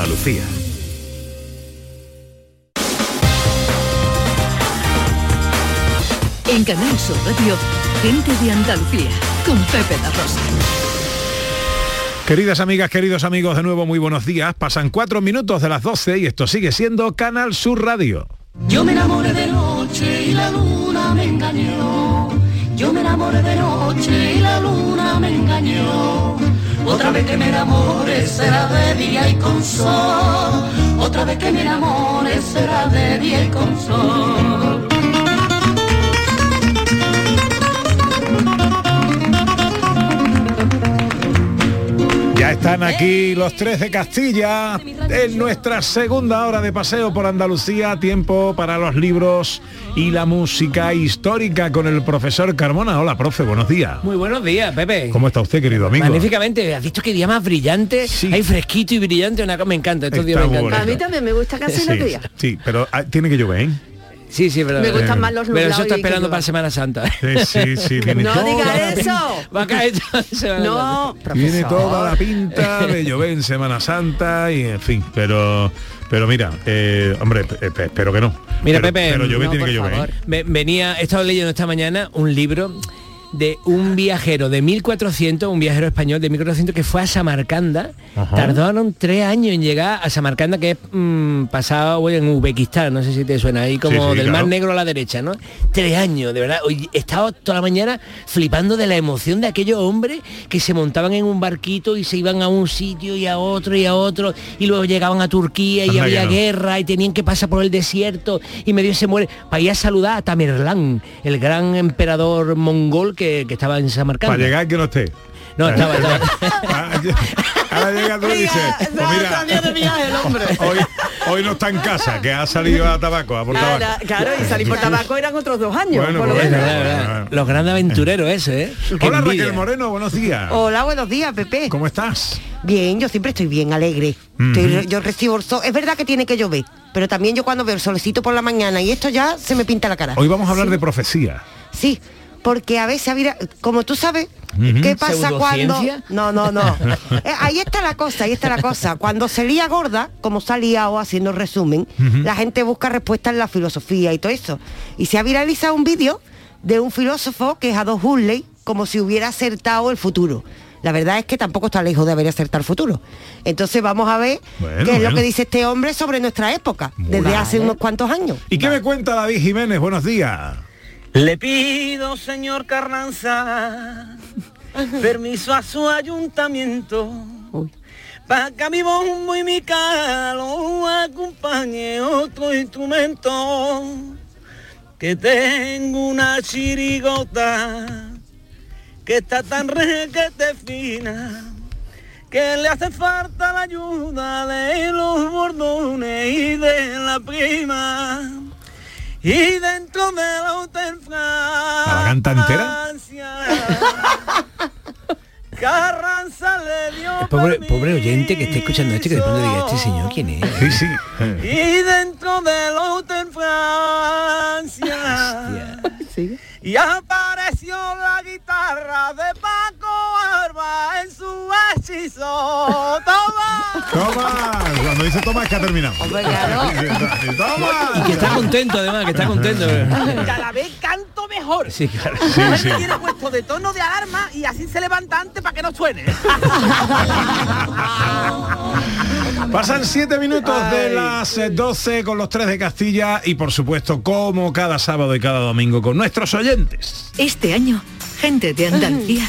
Andalucía. En Canal Sur Radio, gente de Andalucía, con Pepe La Rosa. Queridas amigas, queridos amigos, de nuevo muy buenos días. Pasan cuatro minutos de las 12 y esto sigue siendo Canal Sur Radio. Yo me enamoré de noche y la luna me engañó. Yo me enamoré de noche y la luna me engañó. Otra vez que me enamore será de día y con sol. Otra vez que me enamore será de día y con sol. Ya están aquí los tres de Castilla en nuestra segunda hora de paseo por Andalucía, tiempo para los libros y la música histórica con el profesor Carmona. Hola, profe, buenos días. Muy buenos días, Pepe. ¿Cómo está usted, querido amigo? Magníficamente. ¿Has visto qué día más brillante? Hay fresquito y brillante. Una... Me encanta, estos días me encantan. A mí también me gusta casi Sí, los días. sí, pero ah, tiene que llover, ¿eh? Sí, sí, pero... Me gustan más los Pero eso nublados está esperando para Semana Santa. Sí, sí, sí, tiene No diga la eso. Va a caer toda Semana No, Santa. Tiene profesor. toda la pinta de llover en Semana Santa y en fin, pero pero mira, eh, hombre, pe- pe- espero que no. Mira, pero, Pepe, pero llover no, tiene que llover. favor. ¿eh? Venía, he estado leyendo esta mañana un libro de un viajero de 1400, un viajero español de 1400 que fue a Samarcanda. Ajá. Tardaron tres años en llegar a Samarcanda, que es mm, pasado en Uzbekistán, no sé si te suena ahí, como Sí, sí, del claro. Mar Negro a la derecha, ¿no? Tres años, de verdad. Hoy he estado toda la mañana flipando de la emoción de aquellos hombres que se montaban en un barquito y se iban a un sitio y a otro y a otro y luego llegaban a Turquía y había no. guerra y tenían que pasar por el desierto y medio se muere para ir a saludar a Tamerlán, el gran emperador mongol que, que estaba en Samarcanda. Para llegar que no esté. No, estaba, estaba. Ahora llega tú y dices, pues mira, hoy, hoy no está en casa, que ha salido a tabaco, a por Claro, tabaco. claro, y salir por tabaco eran otros dos años, Bueno, por lo menos. Verdad, verdad. Los grandes aventureros ese, ¿eh? Qué Hola envidia. Raquel Moreno, buenos días. Hola, buenos días, Pepe. ¿Cómo estás? Bien, yo siempre estoy bien, alegre. Estoy- yo recibo el sol. Es verdad que tiene que llover, pero también yo cuando veo el solecito por la mañana y esto ya se me pinta la cara. Hoy vamos a hablar de profecía. Sí, porque a veces, mira, como tú sabes. ¿qué pasa cuando... No, no, no. Eh, ahí está la cosa, ahí está la cosa. Cuando se lía gorda, como se ha liado haciendo resumen, la gente busca respuestas en la filosofía y todo eso. Y se ha viralizado un vídeo de un filósofo que es Adolf Huxley, como si hubiera acertado el futuro. La verdad es que tampoco está lejos de haber acertado el futuro. Entonces vamos a ver Bueno, qué es bueno. lo que dice este hombre sobre nuestra época, desde hace unos cuantos años. ¿Y qué me cuenta David Jiménez? Buenos días. Le pido, señor Carranza, permiso a su ayuntamiento para que mi bombo y mi calo acompañe otro instrumento. Que tengo una chirigota que está tan requete fina que le hace falta la ayuda de los bordones y de la prima. Y dentro de la la canta entera? Carranza le dio Pobre, pobre oyente que está escuchando esto y que de pronto diga, este señor, ¿quién es? Sí, sí. Y dentro del hotel Francia. Y apareció la guitarra de Paco Arba en su hechizo. ¡Toma! Toma. Cuando dice toma es que ha terminado. Toma. Y que está contento además, que está contento. Cada vez canto mejor. Sí, claro. Sí, sí. tiene puesto de tono de alarma y así se levanta antes para que no suene. Pasan siete minutos de las eh, 12 con los tres de Castilla y por supuesto como cada sábado y cada domingo con nuestros oyentes. Este año, gente de Andalucía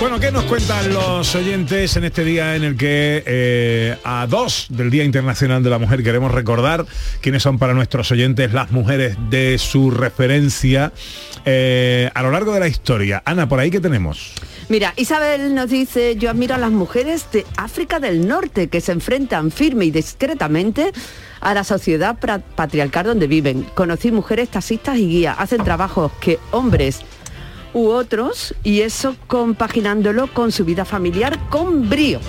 Bueno, ¿qué nos cuentan los oyentes en este día en el que eh, a dos del Día Internacional de la Mujer queremos recordar quiénes son para nuestros oyentes las mujeres de su referencia eh, a lo largo de la historia? Ana, por ahí que tenemos. Mira, Isabel nos dice, yo admiro a las mujeres de África del Norte que se enfrentan firme y discretamente a la sociedad patriarcal donde viven. Conocí mujeres taxistas y guías, hacen trabajos que hombres u otros y eso compaginándolo con su vida familiar con brío.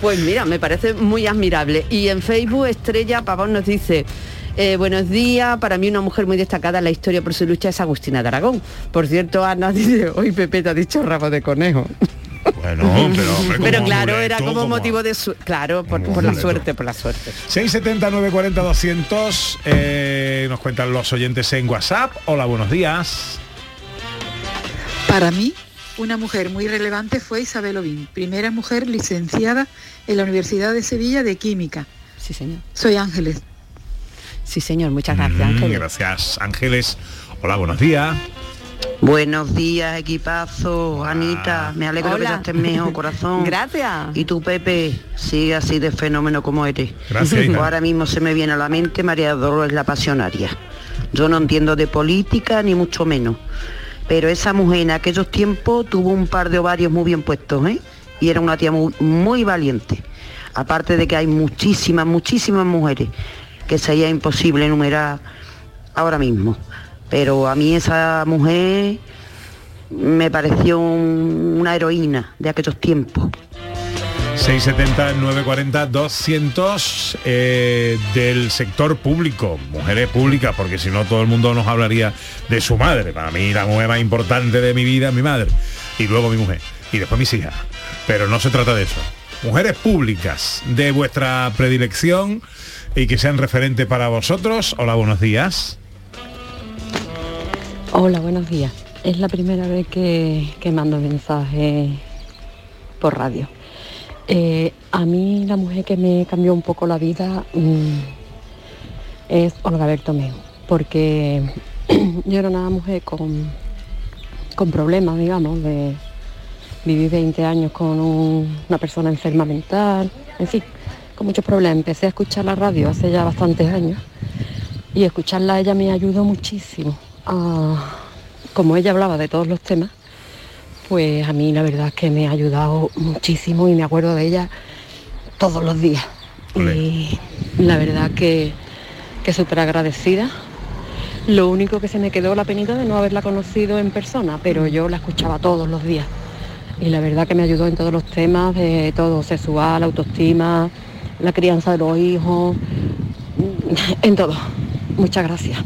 Pues mira, me parece muy admirable. Y en Facebook Estrella Pavón nos dice, eh, buenos días, para mí una mujer muy destacada en la historia por su lucha es Agustina de Aragón. Por cierto, Ana dice, hoy Pepe te ha dicho rabo de conejo. Bueno, pero, hombre, Pero como claro, amuleto, era como como- motivo de su... Claro, por, por la suerte, por la suerte. 670 940 200 eh, nos cuentan los oyentes en WhatsApp. Hola, buenos días. Para mí, una mujer muy relevante fue Isabel Obín, primera mujer licenciada en la Universidad de Sevilla de Química. Sí, señor. Soy Ángeles. Sí, señor, muchas gracias, Mm, Ángeles. Gracias, Ángeles. Hola, buenos días. Buenos días, equipazo. Anita, me alegro que Hola. ya estés mejor, corazón. Gracias. Y tú, Pepe, sigue así de fenómeno como eres. Gracias, hija. Ahora mismo se me viene a la mente María Dolores la pasionaria. Yo no entiendo de política ni mucho menos. Pero esa mujer en aquellos tiempos tuvo un par de ovarios muy bien puestos, ¿eh? Y era una tía muy, muy valiente. Aparte de que hay muchísimas, muchísimas mujeres que sería imposible enumerar ahora mismo. Pero a mí esa mujer me pareció un- una heroína de aquellos tiempos. 670 940 200 eh, del sector público, mujeres públicas, porque si no todo el mundo nos hablaría de su madre. Para mí la mujer más importante de mi vida mi madre. Y luego mi mujer. Y después mis hijas. Pero no se trata de eso. Mujeres públicas de vuestra predilección y que sean referentes para vosotros. Hola, buenos días. Hola, buenos días. Es la primera vez que, que mando mensaje por radio. Eh, a mí la mujer que me cambió un poco la vida mm, es Olga Bertomeu, porque yo era una mujer con, con problemas, digamos, de vivir 20 años con un- una persona enferma mental, en fin, con muchos problemas. Empecé a escuchar la radio hace ya bastantes años y escucharla ella me ayudó muchísimo. a- como ella hablaba de todos los temas, pues a mí la verdad es que me ha ayudado muchísimo y me acuerdo de ella todos los días. Y la verdad que, que súper agradecida. Lo único que se me quedó la penita de no haberla conocido en persona, pero yo la escuchaba todos los días. Y la verdad que me ayudó en todos los temas, de todo, sexual, autoestima, la crianza de los hijos, en todo. Muchas gracias.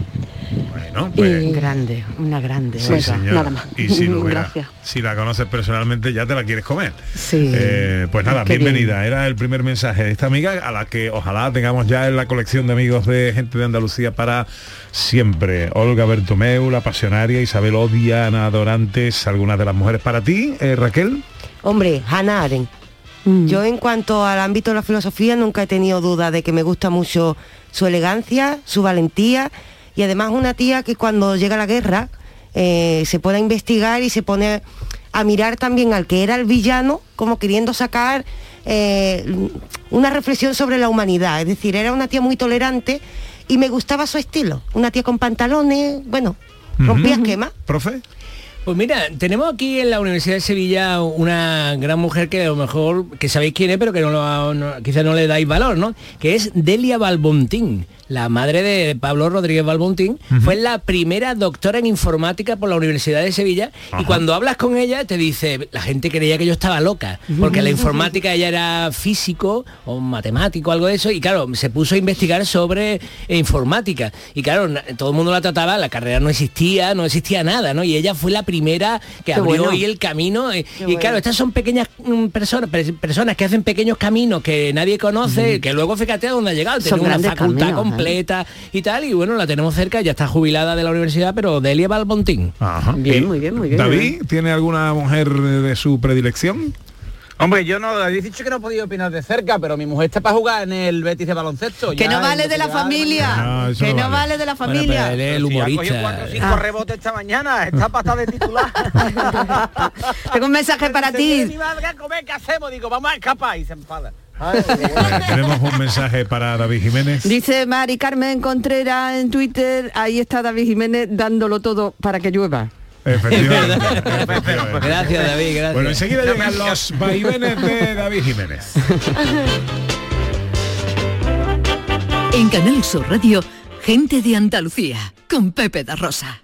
Bueno, pues... Grande, una grande. Sí, Olga. señora. Y si, lo hubiera- Gracias. si la conoces personalmente ya te la quieres comer. Sí. Eh, pues nada, Qué bienvenida. Era el primer mensaje de esta amiga a la que ojalá tengamos ya en la colección de amigos de gente de Andalucía para siempre. Olga Bertomeu, la pasionaria, Isabel Odia, Ana Dorantes, algunas de las mujeres para ti, eh, Raquel. Hombre, Hannah Arendt. Yo en cuanto al ámbito de la filosofía nunca he tenido duda de que me gusta mucho su elegancia, su valentía y además una tía que cuando llega la guerra eh, se pone a investigar y se pone a mirar también al que era el villano como queriendo sacar eh, una reflexión sobre la humanidad. Es decir, era una tía muy tolerante y me gustaba su estilo. Una tía con pantalones, bueno, rompía esquemas. Profe. Pues mira, tenemos aquí en la Universidad de Sevilla una gran mujer que a lo mejor, que sabéis quién es, pero que no- quizás no le dais valor, ¿no? Que es Delia Balbontín, la madre de Pablo Rodríguez Balbontín. Fue la primera doctora en informática por la Universidad de Sevilla y cuando hablas con ella te dice, la gente creía que yo estaba loca, porque la informática ella era físico o matemático, algo de eso, y claro, se puso a investigar sobre eh, informática. Y claro, todo el mundo la trataba, la carrera no existía, no existía nada, ¿no? Y ella fue la primera que Qué abrió bueno. ahí el camino. eh, y bueno. claro, estas son pequeñas mm, personas, per- personas que hacen pequeños caminos que nadie conoce, que luego fíjate a dónde ha llegado, tiene una facultad caminos. Completa y tal, y bueno, la tenemos cerca, ya está jubilada de la universidad, pero Delia Balbontín. Ajá. Bien, ¿Y muy bien, muy bien. David, ¿tiene alguna mujer de su predilección? Hombre, yo no habéis dicho que no he podido opinar de cerca, pero mi mujer está para jugar en el Betis de baloncesto. Que ya no vale de la familia. No, que no no vale. vale de la familia. pero él es el Si ha cogido humorista. cuatro o cinco Ah. rebotes esta mañana, está patada de titular. Tengo un mensaje para ti. Comer, ¿qué hacemos? Digo, vamos a escapar y se enfada. Bueno, tenemos un mensaje para David Jiménez. Dice Mari Carmen Contreras en Twitter, ahí está David Jiménez dándolo todo para que llueva. Efectivamente. efectivamente. Gracias, David, gracias. Bueno, enseguida llegan los vaivenes de David Jiménez. En Canal Sur Radio, gente de Andalucía, con Pepe da Rosa.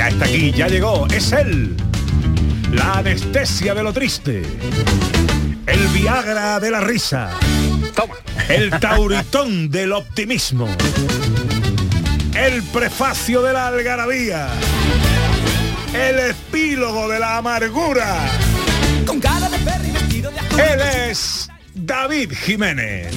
Ya está aquí, ya llegó, es él. La anestesia de lo triste. El Viagra de la risa. El tauritón del optimismo. El prefacio de la algarabía. El epílogo de la amargura. Él es David Jiménez.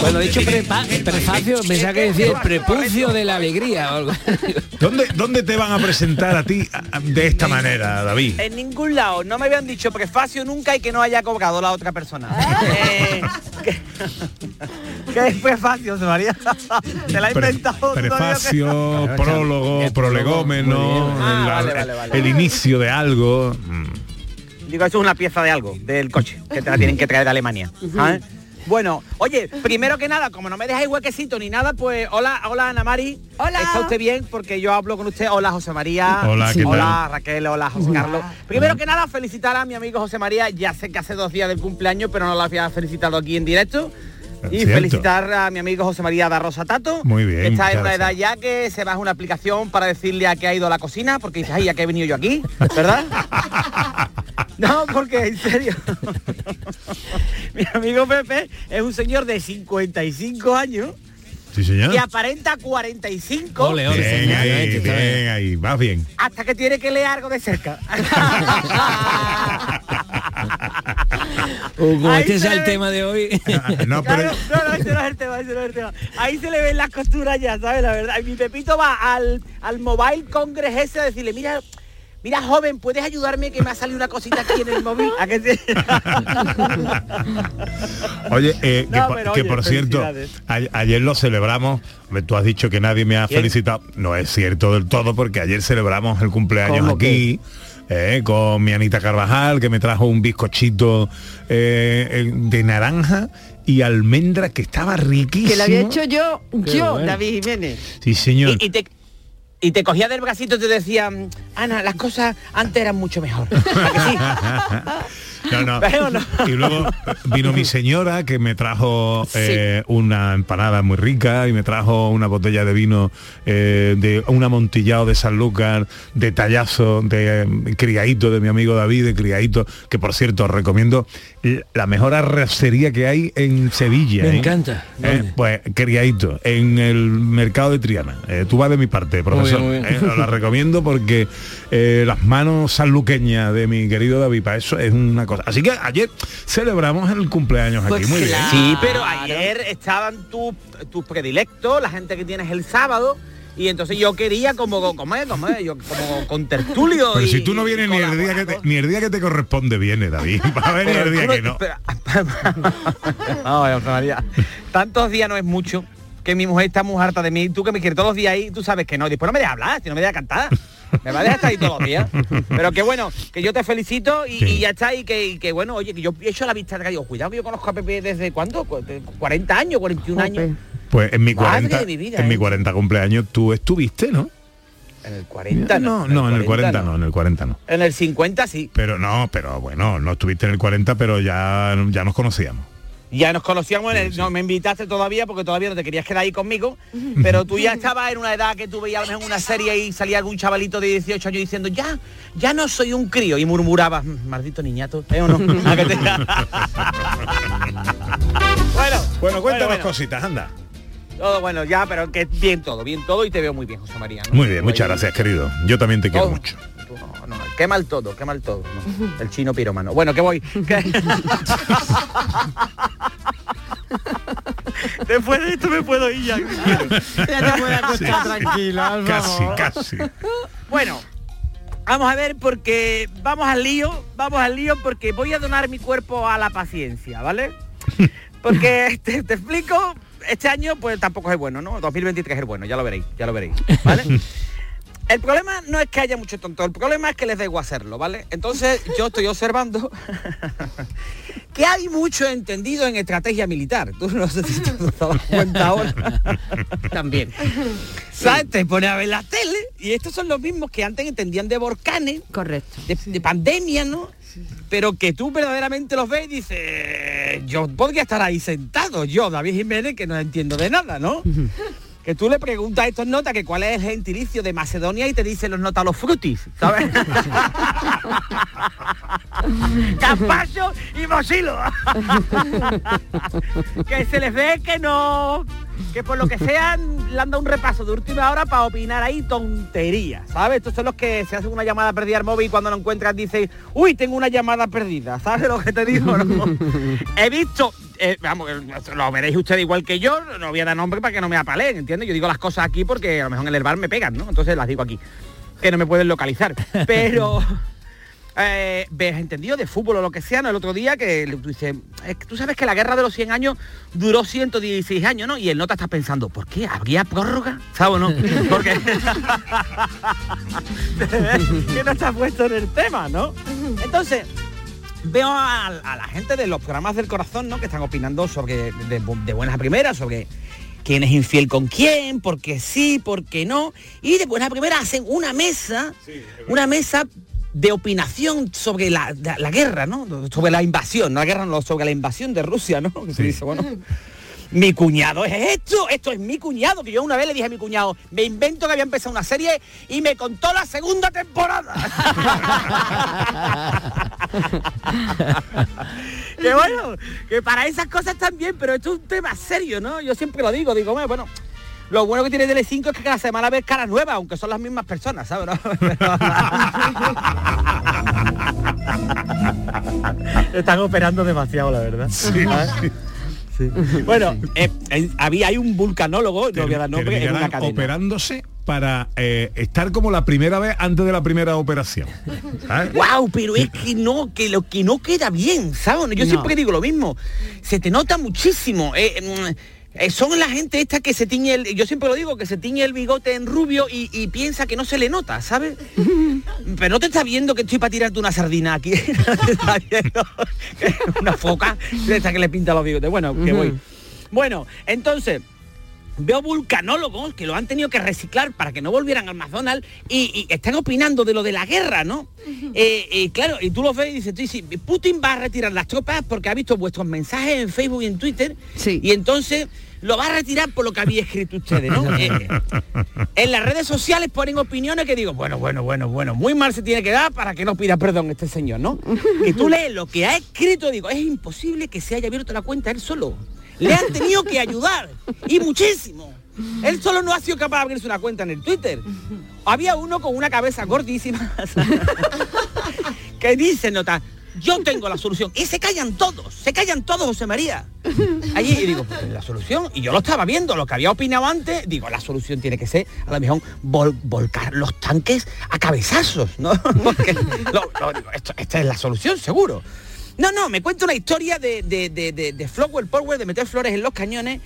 Bueno, dicho prepa- prefacio, pensaba que el prepucio de la alegría o algo. ¿Dónde, ¿Dónde te van a presentar a ti de esta manera, David? En ningún lado, no me habían dicho prefacio nunca y que no haya cobrado la otra persona. Eh, ¿qué, ¿Qué es prefacio, María? Te la he Pre- inventado. tú todavía que- prefacio, prólogo, prolegómeno, Ah, el, vale, vale, vale. el inicio de algo. Digo, eso es una pieza de algo, del coche, que te la tienen que traer de Alemania. ¿sabes? Bueno, oye, primero que nada, como no me dejáis huequecito ni nada, pues hola, hola Ana Mari. Hola. ¿Está usted bien? Porque yo hablo con usted. Hola José María. Hola, ¿qué Hola Raquel, hola José Carlos. Primero que nada, felicitar a mi amigo José María. Ya sé que hace dos días del cumpleaños, pero no lo había felicitado aquí en directo. Y Cierto. felicitar a mi amigo José María da Rosa Tato. Muy bien, Que está en una edad ya que se baja una aplicación para decirle a qué ha ido a la cocina, porque dice, ay, ¿a qué he venido yo aquí? ¿Verdad? No, porque en serio. Mi amigo Pepe es un señor de 55 años Sí, señor. y aparenta 45 bien, ahí, bien, ahí, vas bien. hasta que tiene que leer algo de cerca. Como Ahí este sea el ve. tema de hoy. no, Claro, no, no, ese no es el tema, ese no es el tema. Ahí se le ven las costuras ya, ¿sabes? La verdad. Y mi Pepito va al, al Mobile Congress ese a decirle, mira, mira joven, ¿puedes ayudarme que me ha salido una cosita aquí en el móvil? ¿A que sí? Oye, eh, que, No, por- pero que oye, por cierto, a- ayer lo celebramos. Tú has dicho que nadie me ha ¿Quién? felicitado. No es cierto del todo, porque ayer celebramos el cumpleaños ¿Cómo aquí. eh, con mi Anita Carvajal, que me trajo un bizcochito eh, eh, de naranja y almendra que estaba riquísimo. Que lo había hecho yo, Qué yo, bueno. David Jiménez. Sí, señor. Y, y te, y te cogía del bracito y te decía, Ana, las cosas antes eran mucho mejor. No, no. Y luego vino mi señora que me trajo eh, una empanada muy rica y me trajo una botella de vino eh, de un amontillado de San Lucas, de tallazo, de eh, criadito de mi amigo David, de criadito, que por cierto os recomiendo la mejor arrocería que hay en Sevilla. Me ¿eh? encanta. Eh, pues criadito, en el mercado de Triana. Eh, tú vas de mi parte, profesor. bien, muy bien. Eh, os la recomiendo porque eh, las manos sanluqueñas de mi querido David, para eso es una cosa. Así que ayer celebramos el cumpleaños aquí, Pues muy bien. Sí, pero ayer estaban tus tus predilectos, la gente que tienes el sábado, y entonces yo quería como, como, es, como, yo, como con tertulio. Pero y- si tú no vienes ni el día que te, ni el día que te corresponde viene, David. Va a venir el día que no. pero- No, María. Tantos días no es mucho que mi mujer está muy harta de mí. Tú que me quieres todos los días ahí, tú sabes que no. Después no me dejas hablar, si no me dejas cantar. Me va a dejar estar ahí todos los días. Pero que bueno, que yo te felicito y, Sí. y ya está. Y que, y que, bueno, oye, que yo he hecho la vista de radio. Cuidado que yo conozco a Pepe desde cuándo? Cu- de 40 años, 41 años. Pues en mi Madre 40, de mi vida, en mi ¿eh? 40 cumpleaños tú estuviste, ¿no? En el 40 no, no. no, en el 40 no, en el 40 no. En el 50 sí. Pero no, pero bueno, no estuviste en el 40, pero ya, ya nos conocíamos. Ya nos conocíamos, en el- no me invitaste todavía porque todavía no te querías quedar ahí conmigo, pero tú ya estabas en una edad que tú veías a lo mejor una serie y salía algún chavalito de 18 años diciendo, ya, ya no soy un crío, y murmurabas, "Mm, maldito niñato, ¿eh o no? ¿A que te- bueno, Bueno, cuéntanos bueno. cositas, anda. todo bueno, ya, pero que bien todo, bien todo y te veo muy bien, José María. ¿no? Muy bien, muchas gracias, querido. Yo también te quiero mucho. No, qué mal todo, qué mal todo. ¿no? El chino piromano. Bueno, que voy. que- Después de esto me puedo ir ya. Ya te acostar Casi, casi. Bueno, vamos a ver porque vamos al lío, vamos al lío porque voy a donar mi cuerpo a la paciencia, ¿vale? Porque te, te explico, este año pues tampoco es bueno, ¿no? 2023 es bueno, ya lo veréis, ya lo veréis, ¿vale? El problema no es que haya mucho tonto, el problema es que les debo hacerlo, ¿vale? Entonces yo estoy observando que hay mucho entendido en estrategia militar. Tú no sé si te has dado cuenta ahora. También. ¿Sabes? Te pones a ver la tele y estos son los mismos que antes entendían de volcanes. Correcto. De, de pandemia, ¿no? Pero que tú verdaderamente los ves y dices, yo podría estar ahí sentado, yo, David Jiménez, que no entiendo de nada, ¿no? Que tú le preguntas a estos notas que cuál es el gentilicio de Macedonia y te dicen los notas los frutis, ¿sabes? Capacho y Mosilo. que se les ve que no, que por lo que sea le han dado un repaso de última hora para opinar ahí tonterías, ¿sabes? Estos son los que se hacen una llamada perdida al móvil y cuando lo encuentran dicen, uy, tengo una llamada perdida, ¿sabes lo que te digo? no? He visto, eh, vamos, eh, lo veréis ustedes igual que yo, no voy a dar nombre para que no me apaleen, ¿entiendes? Yo digo las cosas aquí porque a lo mejor en el bar me pegan, ¿no? Entonces las digo aquí, que no me pueden localizar. Pero eh, ves entendido de fútbol o lo que sea, ¿no? El otro día que tú dices, es que tú sabes que la guerra de los 100 años duró 116 años, ¿no? Y el nota está pensando, ¿por qué? ¿Habría prórroga? ¿Sabes o no? Porque que no está puesto en el tema, ¿no? Entonces, veo a, a la gente de los programas del corazón, ¿no? Que están opinando sobre, de, de buenas a primeras, sobre quién es infiel con quién, por qué sí, por qué no. Y de buenas a primeras hacen una mesa, una mesa de opinación sobre la, la- la guerra, ¿no? Sobre la invasión, no la guerra, no, sobre la invasión de Rusia, ¿no? Que se dice, bueno, mi cuñado es esto, esto es mi cuñado, que yo una vez le dije a mi cuñado, me invento que había empezado una serie y me contó la segunda temporada. que bueno, que para esas cosas también, pero esto es un tema serio, ¿no? Yo siempre lo digo, digo, "Hombre, bueno, lo bueno que tiene Tele5 es que cada semana ves caras nuevas, aunque son las mismas personas, ¿sabes? no? Están operando demasiado, la verdad. Bueno, eh, eh, había hay un vulcanólogo, no voy a dar nombre, en una cadena. operándose para eh, estar como la primera vez antes de la primera operación. ¿sabes? Wow, pero es que no, que lo que no queda bien, ¿sabes? Yo No. siempre digo lo mismo. Se te nota muchísimo. eh, mm, eh, son la gente esta que se tiñe el, yo siempre lo digo, que se tiñe el bigote en rubio y, y piensa que no se le nota, ¿sabes? Pero no te está viendo que estoy para tirarte una sardina aquí. No te está viendo una foca esta que le pinta los bigotes. Bueno, que voy. Bueno, entonces, veo vulcanólogos que lo han tenido que reciclar para que no volvieran al McDonald's y, y están opinando de lo de la guerra, ¿no? Eh, eh, claro, y tú lo ves y dices, tú dices, Putin va a retirar las tropas porque ha visto vuestros mensajes en Facebook y en Twitter y entonces lo va a retirar por lo que había escrito ustedes, ¿no? Eh, en las redes sociales ponen opiniones que digo, bueno, bueno, bueno, bueno, muy mal se tiene que dar para que no pida perdón este señor, ¿no? Y tú lees lo que ha escrito, digo, es imposible que se haya abierto la cuenta él solo. Le han tenido que ayudar, y muchísimo. Él solo no ha sido capaz de abrirse una cuenta en el Twitter. Había uno con una cabeza gordísima que dice, nota, yo tengo la solución. Y se callan todos, se callan todos, José María. Allí y digo, "Pues, la solución, y yo lo estaba viendo, lo que había opinado antes, digo, la solución tiene que ser, a lo mejor, vol- volcar los tanques a cabezazos, ¿no? Porque esto- esta es la solución, seguro. No, no, me cuenta una historia de, de, de, de, de Flower Power, de meter flores en los cañones.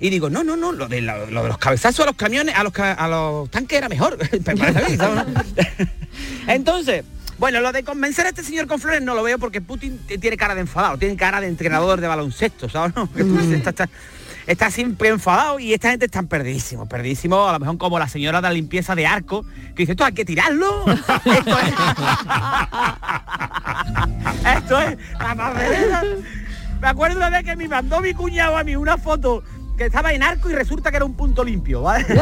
Y digo, no, no, no, lo de, lo de los cabezazos a los camiones, a los, a los tanques era mejor. Me parece a mí, ¿sabes? Entonces, bueno, lo de convencer a este señor con flores no lo veo porque Putin tiene cara de enfadado, tiene cara de entrenador de baloncesto, ¿sabes? no? Que tú dices, está, está- está siempre enfadado y esta gente está perdidísimo, perdidísimo, a lo mejor como la señora de la limpieza de arco, que dice, esto hay que tirarlo. Esto es, esto es. Me acuerdo una vez que me mandó mi cuñado a mí una foto que estaba en arco y resulta que era un punto limpio, ¿vale?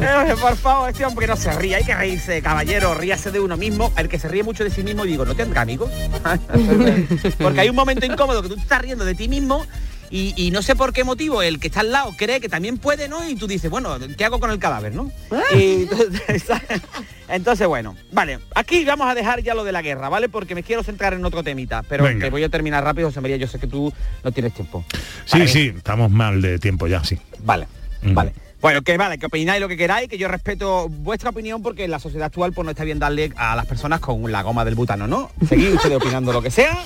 Eh, Por favor, este hombre no se ríe, hay que reírse, caballero, ríase de uno mismo. El que se ríe mucho de sí mismo, digo, ¿no tendrá amigos? Porque hay un momento incómodo que tú te estás riendo de ti mismo y, y no sé por qué motivo el que está al lado cree que también puede, ¿no? Y tú dices, bueno, ¿qué hago con el cadáver, no? Y entonces, entonces, bueno, vale, aquí vamos a dejar ya lo de la guerra, ¿vale? Porque me quiero centrar en otro temita, pero Venga. que voy a terminar rápido, José María, yo sé que tú no tienes tiempo. Sí, sí, estamos mal de tiempo ya, sí. Vale, vale. Bueno, que vale, que opináis lo que queráis, que yo respeto vuestra opinión porque en la sociedad actual pues no está bien darle a las personas con la goma del butano, ¿no? Seguid ustedes opinando lo que sea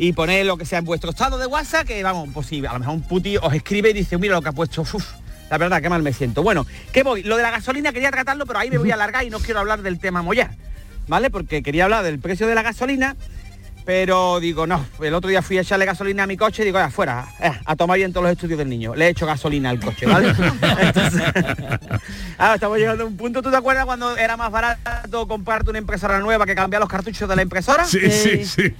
y poned lo que sea en vuestro estado de WhatsApp, que vamos, pues sí, a lo mejor un puti os escribe y dice, mira lo que ha puesto, la verdad, qué mal me siento. Bueno, ¿qué voy? Lo de la gasolina quería tratarlo, pero ahí me voy a alargar y no quiero hablar del tema mollar, ¿vale? Porque quería hablar del precio de la gasolina, pero digo, no, el otro día fui a echarle gasolina a mi coche y digo, afuera, a tomar bien todos los estudios del niño. Le he hecho gasolina al coche, ¿vale? Entonces, ahora estamos llegando a un punto, ¿tú te acuerdas cuando era más barato comprarte una impresora nueva que cambiar los cartuchos de la impresora? Sí, sí, sí.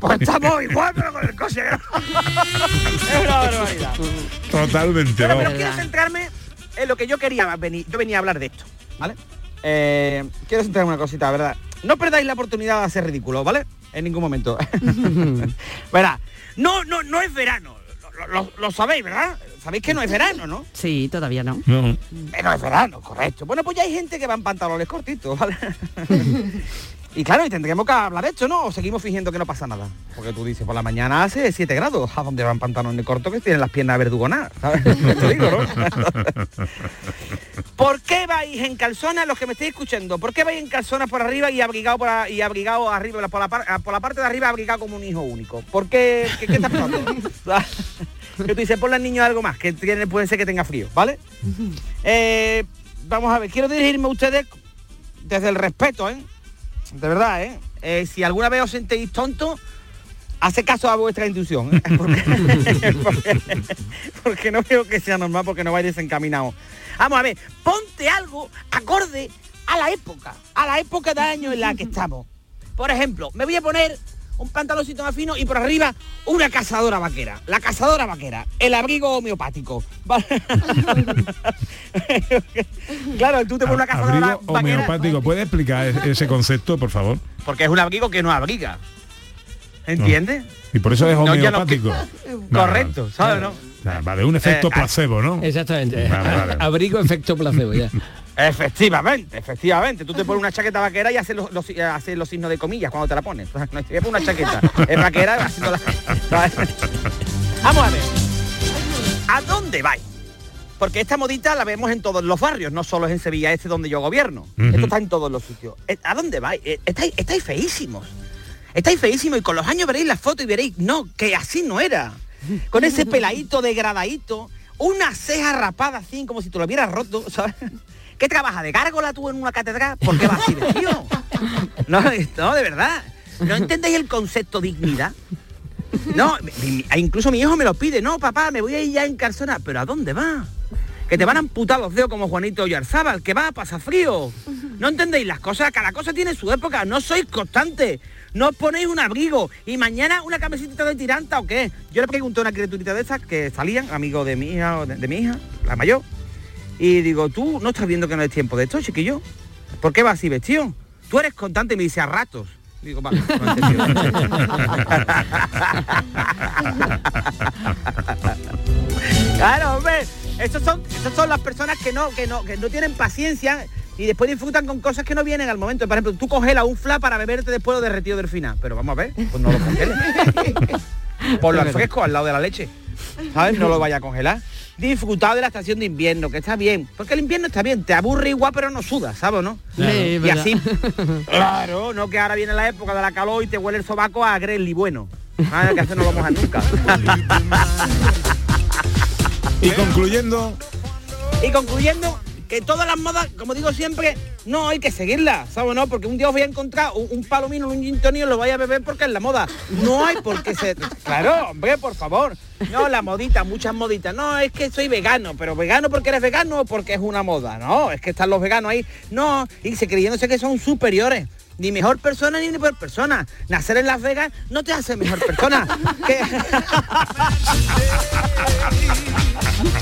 Pues estamos igual, pero con el coche. es una barbaridad. Totalmente, pero quiero centrarme en lo que yo quería venir. Yo venía a hablar de esto, ¿vale? Eh, quiero centrarme en una cosita, ¿verdad? No perdáis la oportunidad de hacer ridículo, ¿vale? En ningún momento. Verá, no, no, no es verano. Lo, lo- lo sabéis, ¿verdad? Sabéis que no es verano, ¿no? Sí, todavía no. No. No es verano, correcto. Bueno, pues ya hay gente que va en pantalones cortitos, ¿vale? y claro, y tendríamos que hablar de esto, ¿no? O seguimos fingiendo que no pasa nada. Porque tú dices, por la mañana hace 7 grados. ¿A dónde van pantalones cortos que tienen las piernas verdugonadas? ¿Sabes? Te digo, ¿no? ¿Por qué vais en calzonas los que me estáis escuchando? ¿Por qué vais en calzonas por arriba y abrigado por a- y abrigado arriba por la, por la parte de arriba abrigado como un hijo único? ¿Por qué? ¿Qué, qué está pasando? que tú dices, ponle al niño algo más, que tiene, puede ser que tenga frío, ¿vale? Eh, vamos a ver, quiero dirigirme a ustedes desde el respeto, ¿eh? De verdad, ¿eh? Eh, si alguna vez os sentéis tontos, hace caso a vuestra intuición, ¿eh? porque, porque- porque no veo que sea normal, porque no vais desencaminados. Vamos a ver, ponte algo acorde a la época, a la época de año en la que estamos. Por ejemplo, me voy a poner un pantaloncito más fino y por arriba una cazadora vaquera. La cazadora vaquera, el abrigo homeopático. claro, tú te pones una cazadora Abrigo vaquera homeopático. ¿Puede explicar ese concepto, por favor? porque es un abrigo que no abriga. ¿Entiendes? Y por eso es no, homeopático. No, Correcto. ¿sabes, no? Vale, un efecto Eh, placebo, ¿no? Exactamente. Vale, vale. Abrigo efecto placebo ya. Efectivamente, efectivamente. Tú te pones una chaqueta vaquera y haces los, los- haces los signos de comillas cuando te la pones. No poner una chaqueta. Es vaquera haciendo la... Vamos a ver. ¿A dónde vais? Porque esta modita la vemos en todos los barrios, no solo es en Sevilla Este donde yo gobierno. Esto está en todos los sitios. Eh, ¿A dónde vais? Eh, Estáis, estáis feísimos. Estáis feísimos y con los años veréis la foto y veréis, no, que así no era. Con ese peladito degradadito, una ceja rapada así, como si te lo hubieras roto, ¿sabes? ¿Qué trabaja de gárgola tú en una catedral? ¿Por qué vas así vestido? No, no, de verdad. ¿No entendéis el concepto dignidad? No, incluso mi hijo me lo pide. No, papá, me voy a ir ya en calzona. ¿Pero a dónde va? Que te van a amputar los dedos como Juanito Oyarzábal, que va a pasar frío. No entendéis las cosas, cada cosa tiene su época, no sois constantes. No os ponéis un abrigo y mañana una camiseta de tiranta o qué. Yo le pregunté a una criaturita de esas que salían, amigo de mi hija, de, de mi hija, la mayor. Y digo, tú no estás viendo que no es tiempo de esto, chiquillo. ¿Por qué vas así vestido? Tú eres constante y me dice a ratos. Digo, va, no. Claro, hombre. Estos son, estas son las personas que no, que no, que no tienen paciencia y después disfrutan con cosas que no vienen al momento. Por ejemplo, tú congelas un fla para beberte después lo derretido del final. Pero vamos a ver, pues no lo congeles. Ponlo al fresco, al lado de la leche. ¿Sabes? No lo vaya a congelar. Disfrutad de la estación de invierno, que está bien. Porque el invierno está bien, te aburre igual, pero no sudas, ¿sabes o no? Claro. Sí, y verdad. así. Claro, no que ahora viene la época de la calor y te huele el sobaco a Grelly bueno. Ah, que hace no lo mojas nunca. Y concluyendo, Y concluyendo, que todas las modas, como digo siempre, no hay que seguirlas, ¿sabes? No, porque un día os voy a encontrar un, un palomino, un gin tonic, lo vais a beber porque es la moda. No hay por qué ser... Claro, hombre, por favor. No, la modita, muchas moditas. No, es que soy vegano, pero vegano porque eres vegano o porque es una moda. No, es que están los veganos ahí. No, y se creyéndose que son superiores. ni mejor persona ni peor persona. Nacer en Las Vegas no te hace mejor persona. Que-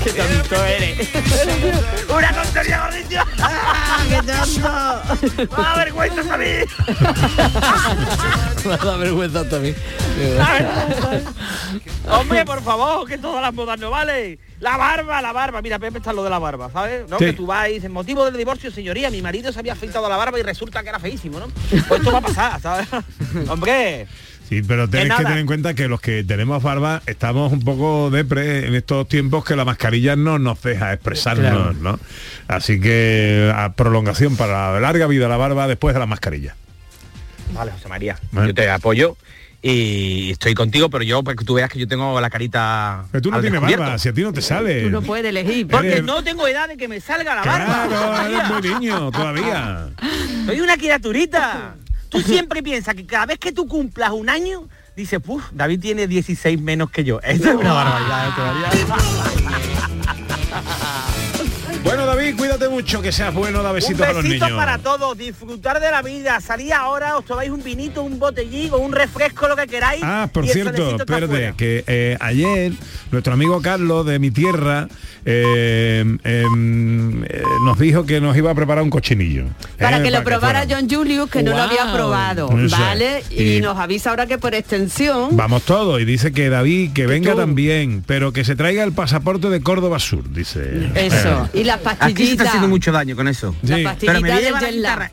Qué tonto eres. ¡Una tontería, gordito! ¡Qué tonto! ¡Ah, vergüenza a mí! Me da vergüenza también. Hombre, por favor, que todas las modas no vale. La barba, la barba. Mira, Pepe está lo de la barba, ¿sabes? ¿No? Sí. Que tú vas y dices, motivo del divorcio, señoría, mi marido se había afeitado la barba y resulta que era feísimo, ¿no? Pues esto va a pasar, ¿sabes? Hombre, Sí, pero tenéis que tener en cuenta que los que tenemos barba estamos un poco depre en estos tiempos que la mascarilla no nos deja expresarnos, Claro. ¿no? Así que a prolongación para la larga vida la barba después de la mascarilla. Vale, José María, Bueno. yo te apoyo y estoy contigo, pero yo, para que tú veas que yo tengo la carita Pero tú no tienes barba, si a ti no te sale. Tú no puedes elegir. Porque Eres- no tengo edad de que me salga la barba. Eres muy niño todavía. Soy una criaturita. Tú siempre piensas que cada vez que tú cumplas un año, dices, puf, David tiene 16 menos que yo. Eso es una barbaridad. Bueno, David, cuídate mucho, que seas bueno, da Un besitos a los besito niños. para todos, disfrutar de la vida, salir ahora, os tomáis un vinito, un botellín o un refresco, lo que queráis. Ah, por cierto, fuera. que eh, ayer nuestro amigo Carlos de mi tierra eh, em, eh, nos dijo que nos iba a preparar un cochinillo. Para eh, que lo probara. John Julius, que no lo había probado. ¿vale? Y, Y- nos avisa ahora que por extensión... Vamos todos y dice que David que venga tú. también, pero que se traiga el pasaporte de Córdoba Sur, dice. Eso, y las Aquí se está haciendo mucho daño con eso. Sí. Las Pero me pastillitas voy a del llevar la guitarra.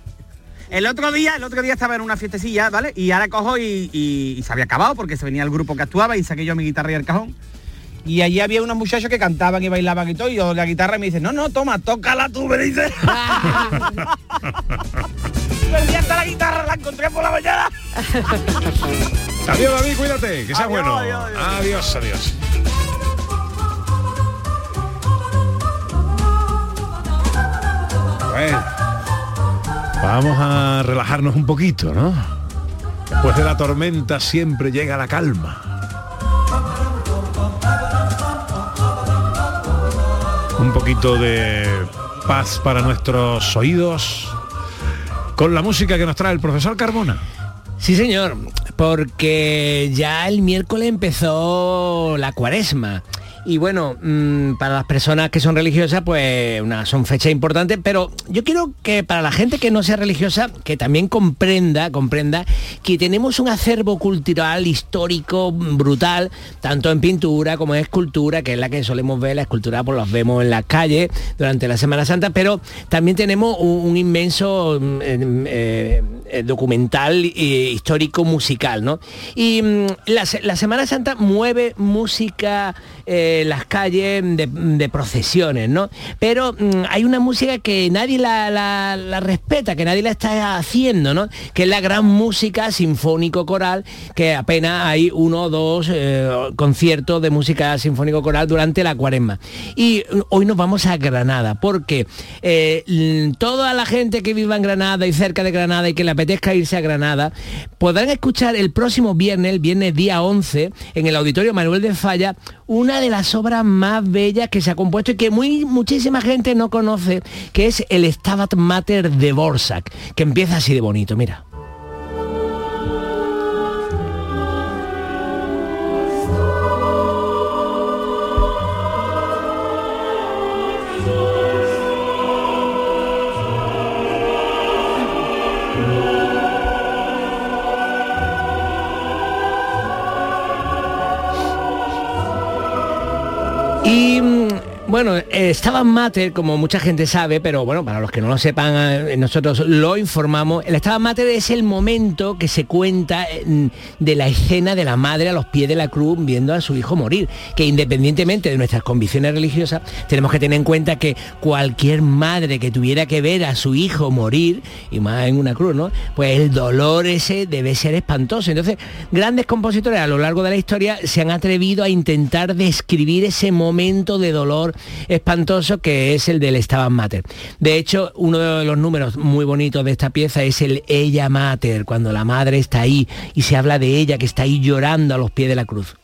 El otro día, el otro día estaba en una fiestecilla, ¿vale? Y ahora cojo y, y- y se había acabado porque se venía el grupo que actuaba y saqué yo mi guitarra y el cajón. Y allí había unos muchachos que cantaban y bailaban y todo, y yo la guitarra me dice, no, no, toma, tócala tú, me dice. Perdí hasta la guitarra, la encontré por la mañana. Adiós David, cuídate, que sea Adiós, bueno. adiós, adiós. adiós. adiós. Bueno, vamos a relajarnos un poquito, ¿no? Después de la tormenta siempre llega la calma. Un poquito de paz para nuestros oídos con la música que nos trae el profesor Carmona. Sí, señor, porque ya el miércoles empezó la cuaresma. Y bueno, mm, para las personas que son religiosas, pues una, son fechas importantes, pero yo quiero que para la gente que no sea religiosa, que también comprenda, comprenda que tenemos un acervo cultural, histórico, brutal, tanto en pintura como en escultura, que es la que solemos ver, la escultura pues las vemos en las calles durante la Semana Santa, pero también tenemos un, inmenso mm, eh, documental eh, histórico musical, ¿no? Y mm, la, la Semana Santa mueve música eh, las calles de, procesiones, ¿no? Pero mm, hay una música que nadie la, respeta, que nadie la está haciendo, ¿no? Que es la gran música sinfónico-coral, que apenas hay uno o dos eh, conciertos de música sinfónico-coral durante la cuaresma. Y mm, hoy nos vamos a Granada, porque eh, toda la gente que viva en Granada y cerca de Granada y que le apetezca irse a Granada, podrán escuchar el próximo viernes, el viernes día 11, en el Auditorio Manuel de Falla, una de las obras más bellas que se ha compuesto y que muy, muchísima gente no conoce, que es el Stabat Mater de Borsak, que empieza así de bonito, mira. Bueno, eh, Stabat Mater, como mucha gente sabe, pero bueno, para los que no lo sepan, eh, nosotros lo informamos, el Stabat Mater es el momento que se cuenta eh, de la escena de la madre a los pies de la cruz viendo a su hijo morir, que independientemente de nuestras convicciones religiosas, tenemos que tener en cuenta que cualquier madre que tuviera que ver a su hijo morir, y más en una cruz, ¿no? Pues el dolor ese debe ser espantoso. Entonces, grandes compositores a lo largo de la historia se han atrevido a intentar describir ese momento de dolor espantoso que es el del Stabat Mater. De hecho, uno de los números muy bonitos de esta pieza es el Ella Mater, cuando la madre está ahí y se habla de ella que está ahí llorando a los pies de la cruz.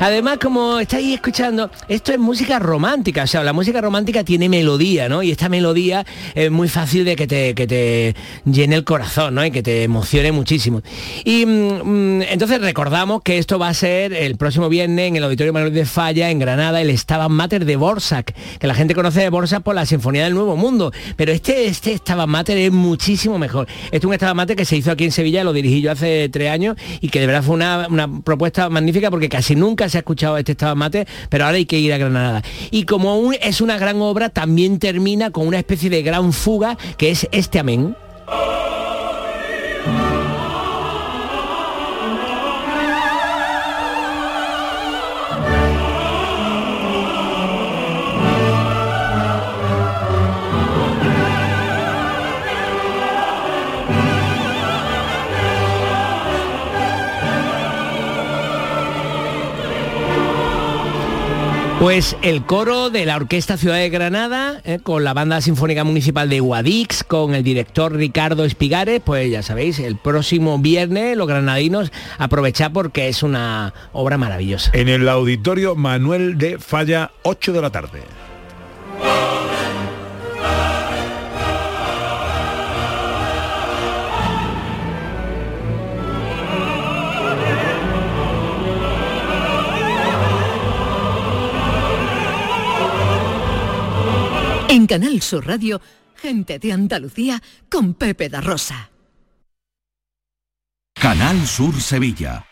Además, como estáis escuchando, esto es música romántica, o sea, la música romántica tiene melodía, ¿no? Y esta melodía es muy fácil de que te, que te llene el corazón, ¿no? Y que te emocione muchísimo. Y mm, mm, entonces recordamos que esto va a ser el próximo viernes en el Auditorio Manuel de Falla, en Granada, el Stabat Mater de Borsak, que la gente conoce de Borsak por la Sinfonía del Nuevo Mundo. Pero este, este Stabat Mater es muchísimo mejor. Este es un Stabat Mater que se hizo aquí en Sevilla, lo dirigí yo hace tres años y que de verdad fue una, una propuesta magnífica porque casi nunca se ha escuchado este Stabat Mater, pero ahora hay que ir a Granada. Y como un- es una gran obra, también termina con una especie de gran fuga que es este amén. Pues el coro de la Orquesta Ciudad de Granada, eh, con la Banda Sinfónica Municipal de Guadix, con el director Ricardo Espigares, pues ya sabéis, el próximo viernes los granadinos aprovechar porque es una obra maravillosa. En el auditorio Manuel de Falla, 8 de la tarde. En Canal Sur Radio, gente de Andalucía con Pepe da Rosa. Canal Sur Sevilla.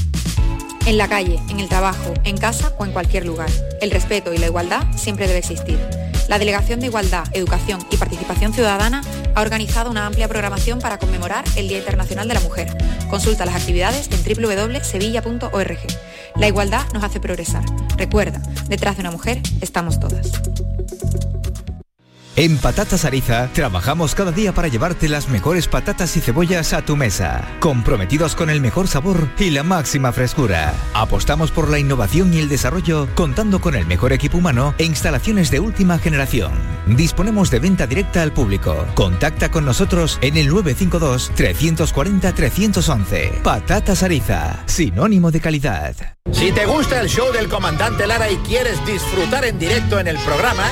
En la calle, en el trabajo, en casa o en cualquier lugar. El respeto y la igualdad siempre debe existir. La Delegación de Igualdad, Educación y Participación Ciudadana ha organizado una amplia programación para conmemorar el Día Internacional de la Mujer. Consulta las actividades en www.sevilla.org. La igualdad nos hace progresar. Recuerda, detrás de una mujer estamos todas. En Patatas Ariza trabajamos cada día para llevarte las mejores patatas y cebollas a tu mesa, comprometidos con el mejor sabor y la máxima frescura. Apostamos por la innovación y el desarrollo contando con el mejor equipo humano e instalaciones de última generación. Disponemos de venta directa al público. Contacta con nosotros en el 952 340 311. Patatas Ariza, sinónimo de calidad. Si te gusta el show del comandante Lara y quieres disfrutar en directo en el programa,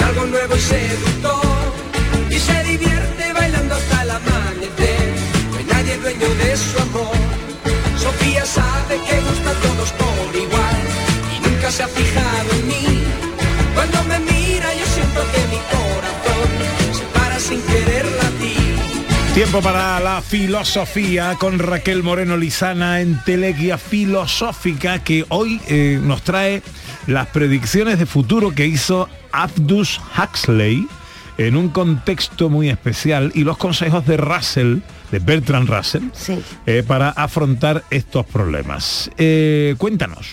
algo nuevo y seductor. Y se divierte bailando hasta el amanecer, no hay nadie dueño de su amor. Sofía sabe que gusta a todos por igual y nunca se ha fijado en mí. Cuando me mira yo siento que mi corazón se para sin querer latir. Tiempo para la filosofía con Raquel Moreno Lizana en Teleguía Filosófica que hoy eh, nos trae las predicciones de futuro que hizo Abdus Huxley en un contexto muy especial y los consejos de Russell, de Bertrand Russell, eh, para afrontar estos problemas. Eh, cuéntanos.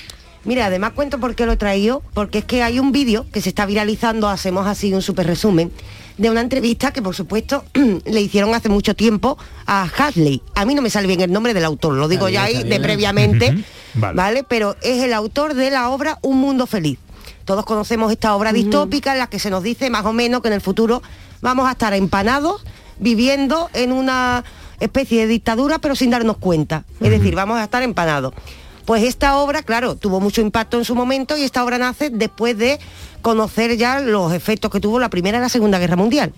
Mira, además cuento por qué lo he traído, porque es que hay un vídeo que se está viralizando, hacemos así un súper resumen, de una entrevista que por supuesto le hicieron hace mucho tiempo a Hadley. A mí no me sale bien el nombre del autor, lo digo ya ahí de previamente, ¿vale? vale. Pero es el autor de la obra Un Mundo Feliz. Todos conocemos esta obra distópica en la que se nos dice más o menos que en el futuro vamos a estar empanados viviendo en una especie de dictadura pero sin darnos cuenta. Es decir, vamos a estar empanados. Pues esta obra, claro, tuvo mucho impacto en su momento y esta obra nace después de conocer ya los efectos que tuvo la Primera y la Segunda Guerra Mundial.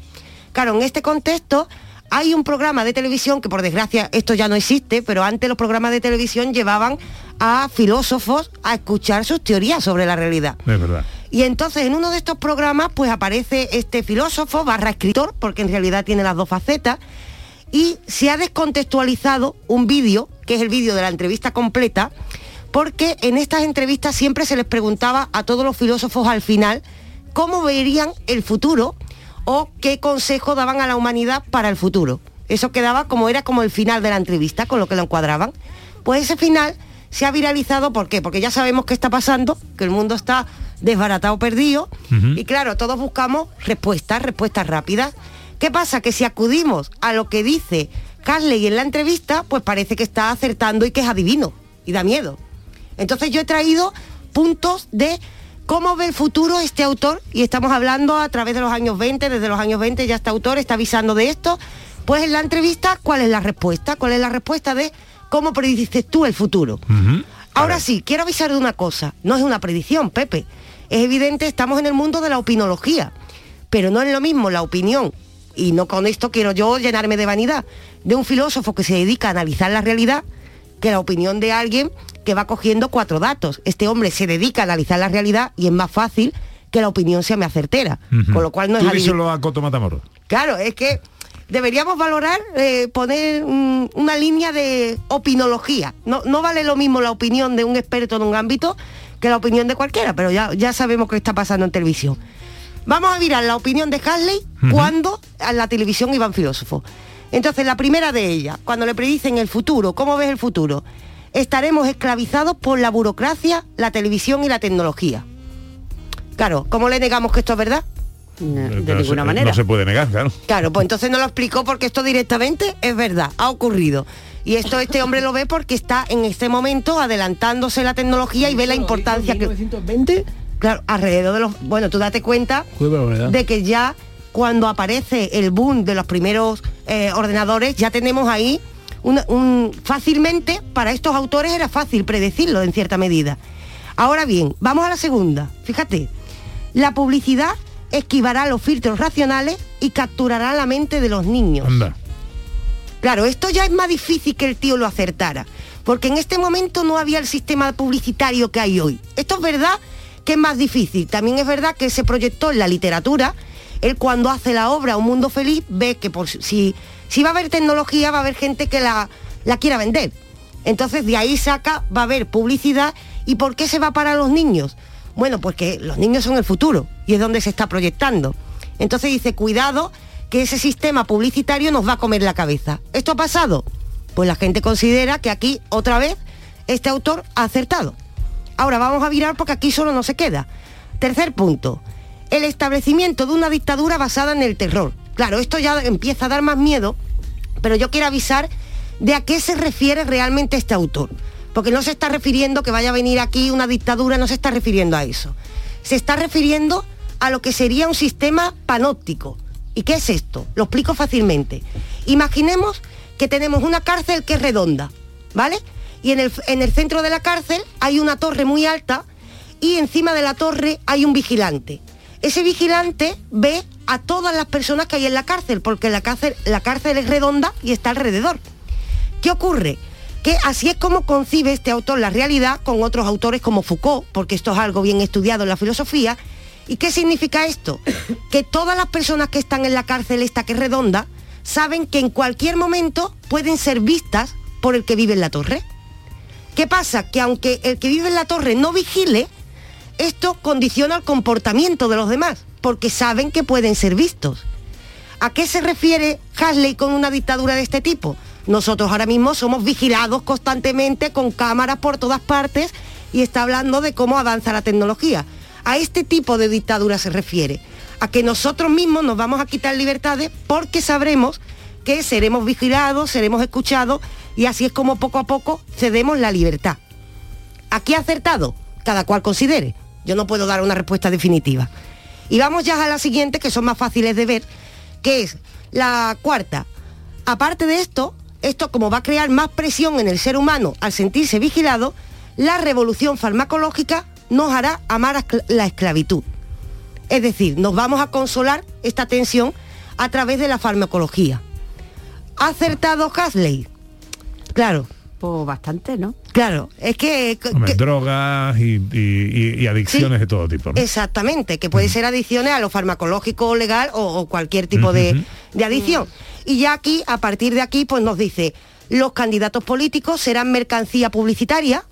Claro, en este contexto hay un programa de televisión que por desgracia esto ya no existe, pero antes los programas de televisión llevaban a filósofos a escuchar sus teorías sobre la realidad. Es verdad. Y entonces en uno de estos programas pues aparece este filósofo barra escritor, porque en realidad tiene las dos facetas, y se ha descontextualizado un vídeo, que es el vídeo de la entrevista completa, porque en estas entrevistas siempre se les preguntaba a todos los filósofos al final cómo verían el futuro o qué consejo daban a la humanidad para el futuro. Eso quedaba como era como el final de la entrevista, con lo que lo encuadraban. Pues ese final se ha viralizado, ¿por qué? Porque ya sabemos qué está pasando, que el mundo está desbaratado, perdido, y claro, todos buscamos respuestas, respuestas rápidas. ¿Qué pasa? Que si acudimos a lo que dice Carley en la entrevista, pues parece que está acertando y que es adivino, y da miedo. Entonces yo he traído puntos de cómo ve el futuro este autor, y estamos hablando a través de los años 20, desde los años 20 ya este autor está avisando de esto, pues en la entrevista, ¿cuál es la respuesta? ¿Cuál es la respuesta de cómo predices tú el futuro? Ahora sí, quiero avisar de una cosa, no es una predicción, Pepe. Es evidente, estamos en el mundo de la opinología, pero no es lo mismo la opinión, y no con esto quiero yo llenarme de vanidad, de un filósofo que se dedica a analizar la realidad, que la opinión de alguien que va cogiendo cuatro datos. Este hombre se dedica a analizar la realidad y es más fácil que la opinión sea más certera. Ujú. Con lo cual no es Tú díselo a Coto Matamoros. Claro, es que deberíamos valorar eh, poner una línea de opinología. No, no vale lo mismo la opinión de un experto en un ámbito que la opinión de cualquiera, pero ya, ya sabemos qué está pasando en televisión. Vamos a mirar la opinión de Hasley Ujú. cuando a la televisión iban filósofos. Entonces, la primera de ellas, cuando le predicen el futuro, ¿cómo ves el futuro? Estaremos esclavizados por la burocracia, la televisión y la tecnología. Claro, ¿cómo le negamos que esto es verdad? De ninguna manera. No se puede negar, claro. Claro, pues entonces no lo explicó porque esto directamente es verdad, ha ocurrido. Y esto este hombre lo ve porque está en este momento adelantándose la tecnología y ve la importancia que... 1920? Claro, alrededor de los... Bueno, tú date cuenta de que ya cuando aparece el boom de los primeros eh, ordenadores, ya tenemos ahí una- un, fácilmente, para estos autores era fácil predecirlo en cierta medida. Ahora bien, vamos a la segunda. Fíjate, la publicidad esquivará los filtros racionales y capturará la mente de los niños. Anda. Claro, esto ya es más difícil que el tío lo acertara, porque en este momento no había el sistema publicitario que hay hoy. Esto es verdad que es más difícil. También es verdad que se proyectó en la literatura. Él cuando hace la obra Un Mundo Feliz ve que por, si, si va a haber tecnología va a haber gente que la, la quiera vender. Entonces de ahí saca, va a haber publicidad. ¿Y por qué se va para los niños? Bueno, pues que los niños son el futuro y es donde se está proyectando. Entonces dice, cuidado, que ese sistema publicitario nos va a comer la cabeza. ¿Esto ha pasado? Pues la gente considera que aquí, otra vez, este autor ha acertado. Ahora vamos a virar porque aquí solo no se queda. Tercer punto, el establecimiento de una dictadura basada en el terror. Claro, esto ya empieza a dar más miedo, pero yo quiero avisar de a qué se refiere realmente este autor. Porque no se está refiriendo que vaya a venir aquí una dictadura, no se está refiriendo a eso. Se está refiriendo a lo que sería un sistema panóptico. ¿Y qué es esto? Lo explico fácilmente. Imaginemos que tenemos una cárcel que es redonda, ¿vale? Y en el, en el centro de la cárcel hay una torre muy alta y encima de la torre hay un vigilante. Ese vigilante ve a todas las personas que hay en la cárcel, porque la cárcel, la cárcel es redonda y está alrededor. ¿Qué ocurre? Que así es como concibe este autor la realidad con otros autores como Foucault, porque esto es algo bien estudiado en la filosofía. ¿Y qué significa esto? Que todas las personas que están en la cárcel esta que es redonda saben que en cualquier momento pueden ser vistas por el que vive en la torre. ¿Qué pasa? Que aunque el que vive en la torre no vigile, esto condiciona el comportamiento de los demás, porque saben que pueden ser vistos. ¿A qué se refiere Hasley con una dictadura de este tipo? Nosotros ahora mismo somos vigilados constantemente con cámaras por todas partes y está hablando de cómo avanza la tecnología. A este tipo de dictadura se refiere, a que nosotros mismos nos vamos a quitar libertades porque sabremos que seremos vigilados, seremos escuchados y así es como poco a poco cedemos la libertad. ¿Aquí acertado? Cada cual considere. Yo no puedo dar una respuesta definitiva. Y vamos ya a la siguiente, que son más fáciles de ver, que es la cuarta. Aparte de esto, esto como va a crear más presión en el ser humano al sentirse vigilado, la revolución farmacológica nos hará amar la esclavitud. Es decir, nos vamos a consolar esta tensión a través de la farmacología. ¿Ha acertado Hasley? Claro, pues bastante, ¿no? Claro, es que... Hombre, drogas y, y- y- y adicciones de todo tipo. ¿no? Exactamente, que puede ser adicciones a lo farmacológico legal o, o cualquier tipo de, de adicción. Y ya aquí, a partir de aquí, pues nos dice, los candidatos políticos serán mercancía publicitaria,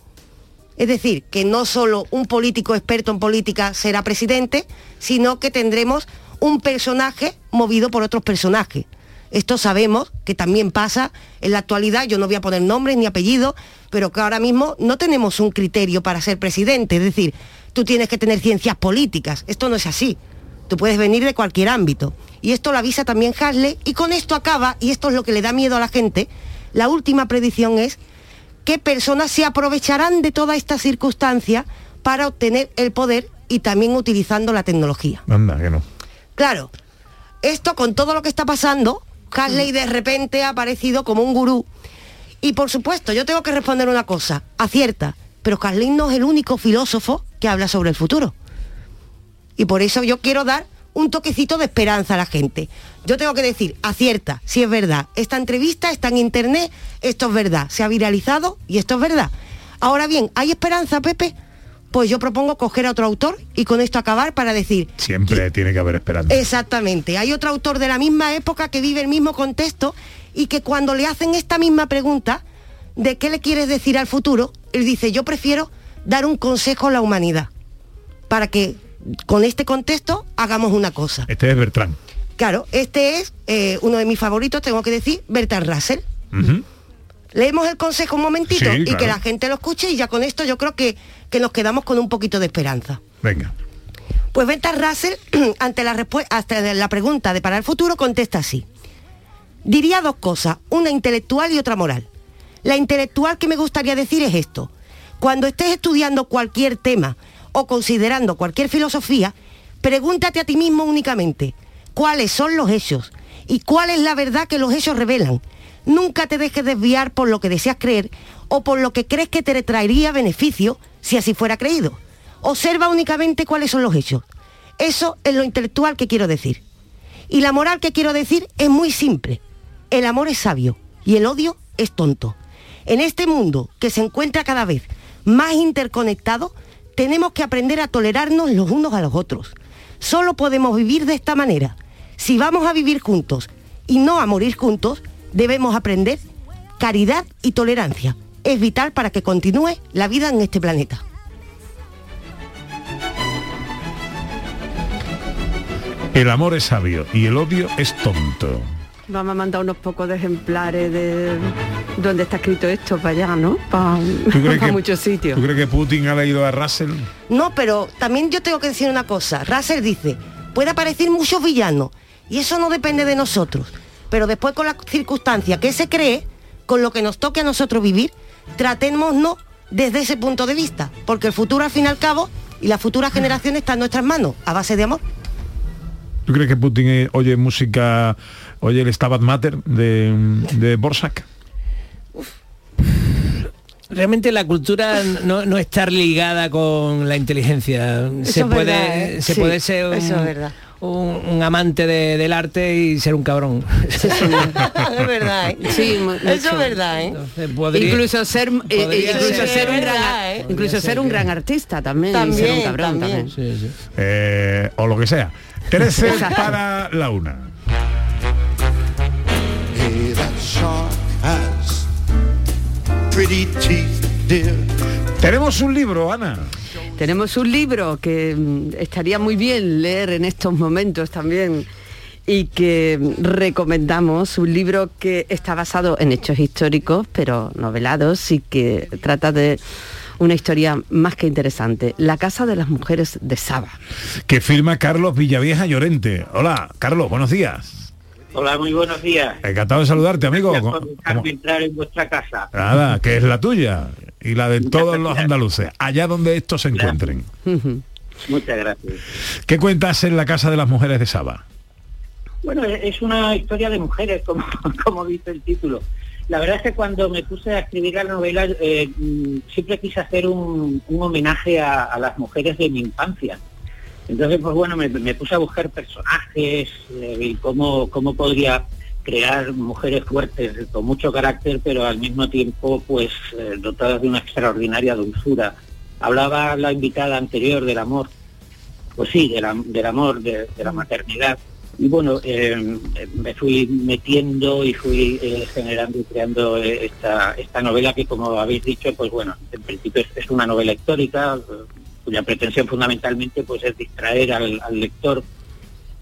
es decir, que no solo un político experto en política será presidente, sino que tendremos un personaje movido por otros personajes. Esto sabemos que también pasa en la actualidad, yo no voy a poner nombres ni apellidos, pero que ahora mismo no tenemos un criterio para ser presidente, es decir, tú tienes que tener ciencias políticas, esto no es así, tú puedes venir de cualquier ámbito. Y esto lo avisa también Hasley, y con esto acaba, y esto es lo que le da miedo a la gente, la última predicción es qué personas se aprovecharán de toda esta circunstancia para obtener el poder y también utilizando la tecnología. Anda, que no. Claro, esto con todo lo que está pasando, Hasley de repente ha aparecido como un gurú. Y por supuesto, yo tengo que responder una cosa, acierta, pero Hasley no es el único filósofo que habla sobre el futuro. Y por eso yo quiero dar un toquecito de esperanza a la gente. Yo tengo que decir, acierta, si es verdad. Esta entrevista está en internet, esto es verdad. Se ha viralizado y esto es verdad. Ahora bien, ¿hay esperanza, Pepe? Pues yo propongo coger a otro autor y con esto acabar para decir, Siempre tiene que haber esperanza. Exactamente. Hay otro autor de la misma época que vive el mismo contexto y que cuando le hacen esta misma pregunta de qué le quieres decir al futuro, él dice, yo prefiero dar un consejo a la humanidad para que con este contexto hagamos una cosa. Este es Bertrand. Claro, este es eh, uno de mis favoritos, tengo que decir, Bertrand Russell. Leemos el consejo un momentito Sí, y claro. que la gente lo escuche y ya con esto yo creo que, que nos quedamos con un poquito de esperanza. Venga. Pues Bertrand Russell, ante la, ante la pregunta de para el futuro, contesta así. Diría dos cosas, una intelectual y otra moral. La intelectual que me gustaría decir es esto. Cuando estés estudiando cualquier tema o considerando cualquier filosofía, pregúntate a ti mismo únicamente cuáles son los hechos y cuál es la verdad que los hechos revelan. Nunca te dejes desviar por lo que deseas creer o por lo que crees que te traería beneficio si así fuera creído. Observa únicamente cuáles son los hechos. Eso es lo intelectual que quiero decir. Y la moral que quiero decir es muy simple. El amor es sabio y el odio es tonto. En este mundo que se encuentra cada vez más interconectado, tenemos que aprender a tolerarnos los unos a los otros. Solo podemos vivir de esta manera. Si vamos a vivir juntos y no a morir juntos, debemos aprender caridad y tolerancia. Es vital para que continúe la vida en este planeta. El amor es sabio y el odio es tonto. Vamos a mandar unos pocos de ejemplares de donde está escrito esto para allá, ¿no? Para ¿Tú crees, que, muchos sitios. ¿Tú crees que Putin ha leído a Russell? No, pero también yo tengo que decir una cosa. Russell dice, puede aparecer muchos villanos y eso no depende de nosotros. Pero después con la circunstancia que se cree, con lo que nos toque a nosotros vivir, tratémonos desde ese punto de vista. Porque el futuro al fin y al cabo y las futuras generaciones están en nuestras manos, a base de amor. ¿Tú crees que Putin eh, oye música, oye el Stabat Mater de, de Borsak? Realmente la cultura no, no estar ligada con la inteligencia. se puede, verdad, ¿eh? se Sí, puede ser un, eso es verdad. Un- un amante de- del arte y ser un cabrón. es verdad, ¿eh? Sí, eso es verdad, ¿eh? Entonces, podría- incluso ser eh, incluso ser- ser un gran ¿eh? incluso ser ser un que- gran artista también, y ser un cabrón también. también. Sí, sí. Eh, o lo que sea. 13 Exacto. para la una. Hey, that shark has pretty teeth, dear. Tenemos un libro, Ana. Tenemos un libro que mm, estaría muy bien leer en estos momentos también y que recomendamos, un libro que está basado en hechos históricos, pero novelados y que trata de una historia más que interesante, La Casa de las Mujeres de Saba. Que firma Carlos Villavieja Llorente. Hola, Carlos, buenos días. Hola, muy buenos días. Encantado de saludarte, amigo. Gracias ¿Cómo- por dejarme entrar en vuestra casa. Nada, que es la tuya y la de todos los andaluces, allá donde estos se encuentren. Muchas gracias. ¿Qué cuentas en la Casa de las Mujeres de Saba? Bueno, e- es una historia de mujeres, como, como dice el título. La verdad es que cuando me puse a escribir la novela, eh, mm, siempre quise hacer un, un homenaje a, a las mujeres de mi infancia. Entonces, pues bueno, me, me puse a buscar personajes eh, y cómo, cómo podría crear mujeres fuertes, con mucho carácter, pero al mismo tiempo pues eh, dotadas de una extraordinaria dulzura. Hablaba la invitada anterior del amor, pues sí, del, am- del amor, de, de la maternidad. Y bueno, eh, me fui metiendo y fui eh, generando y creando eh, esta, esta novela que, como habéis dicho, pues bueno, en principio es, una novela histórica, cuya pretensión fundamentalmente pues es distraer al lector.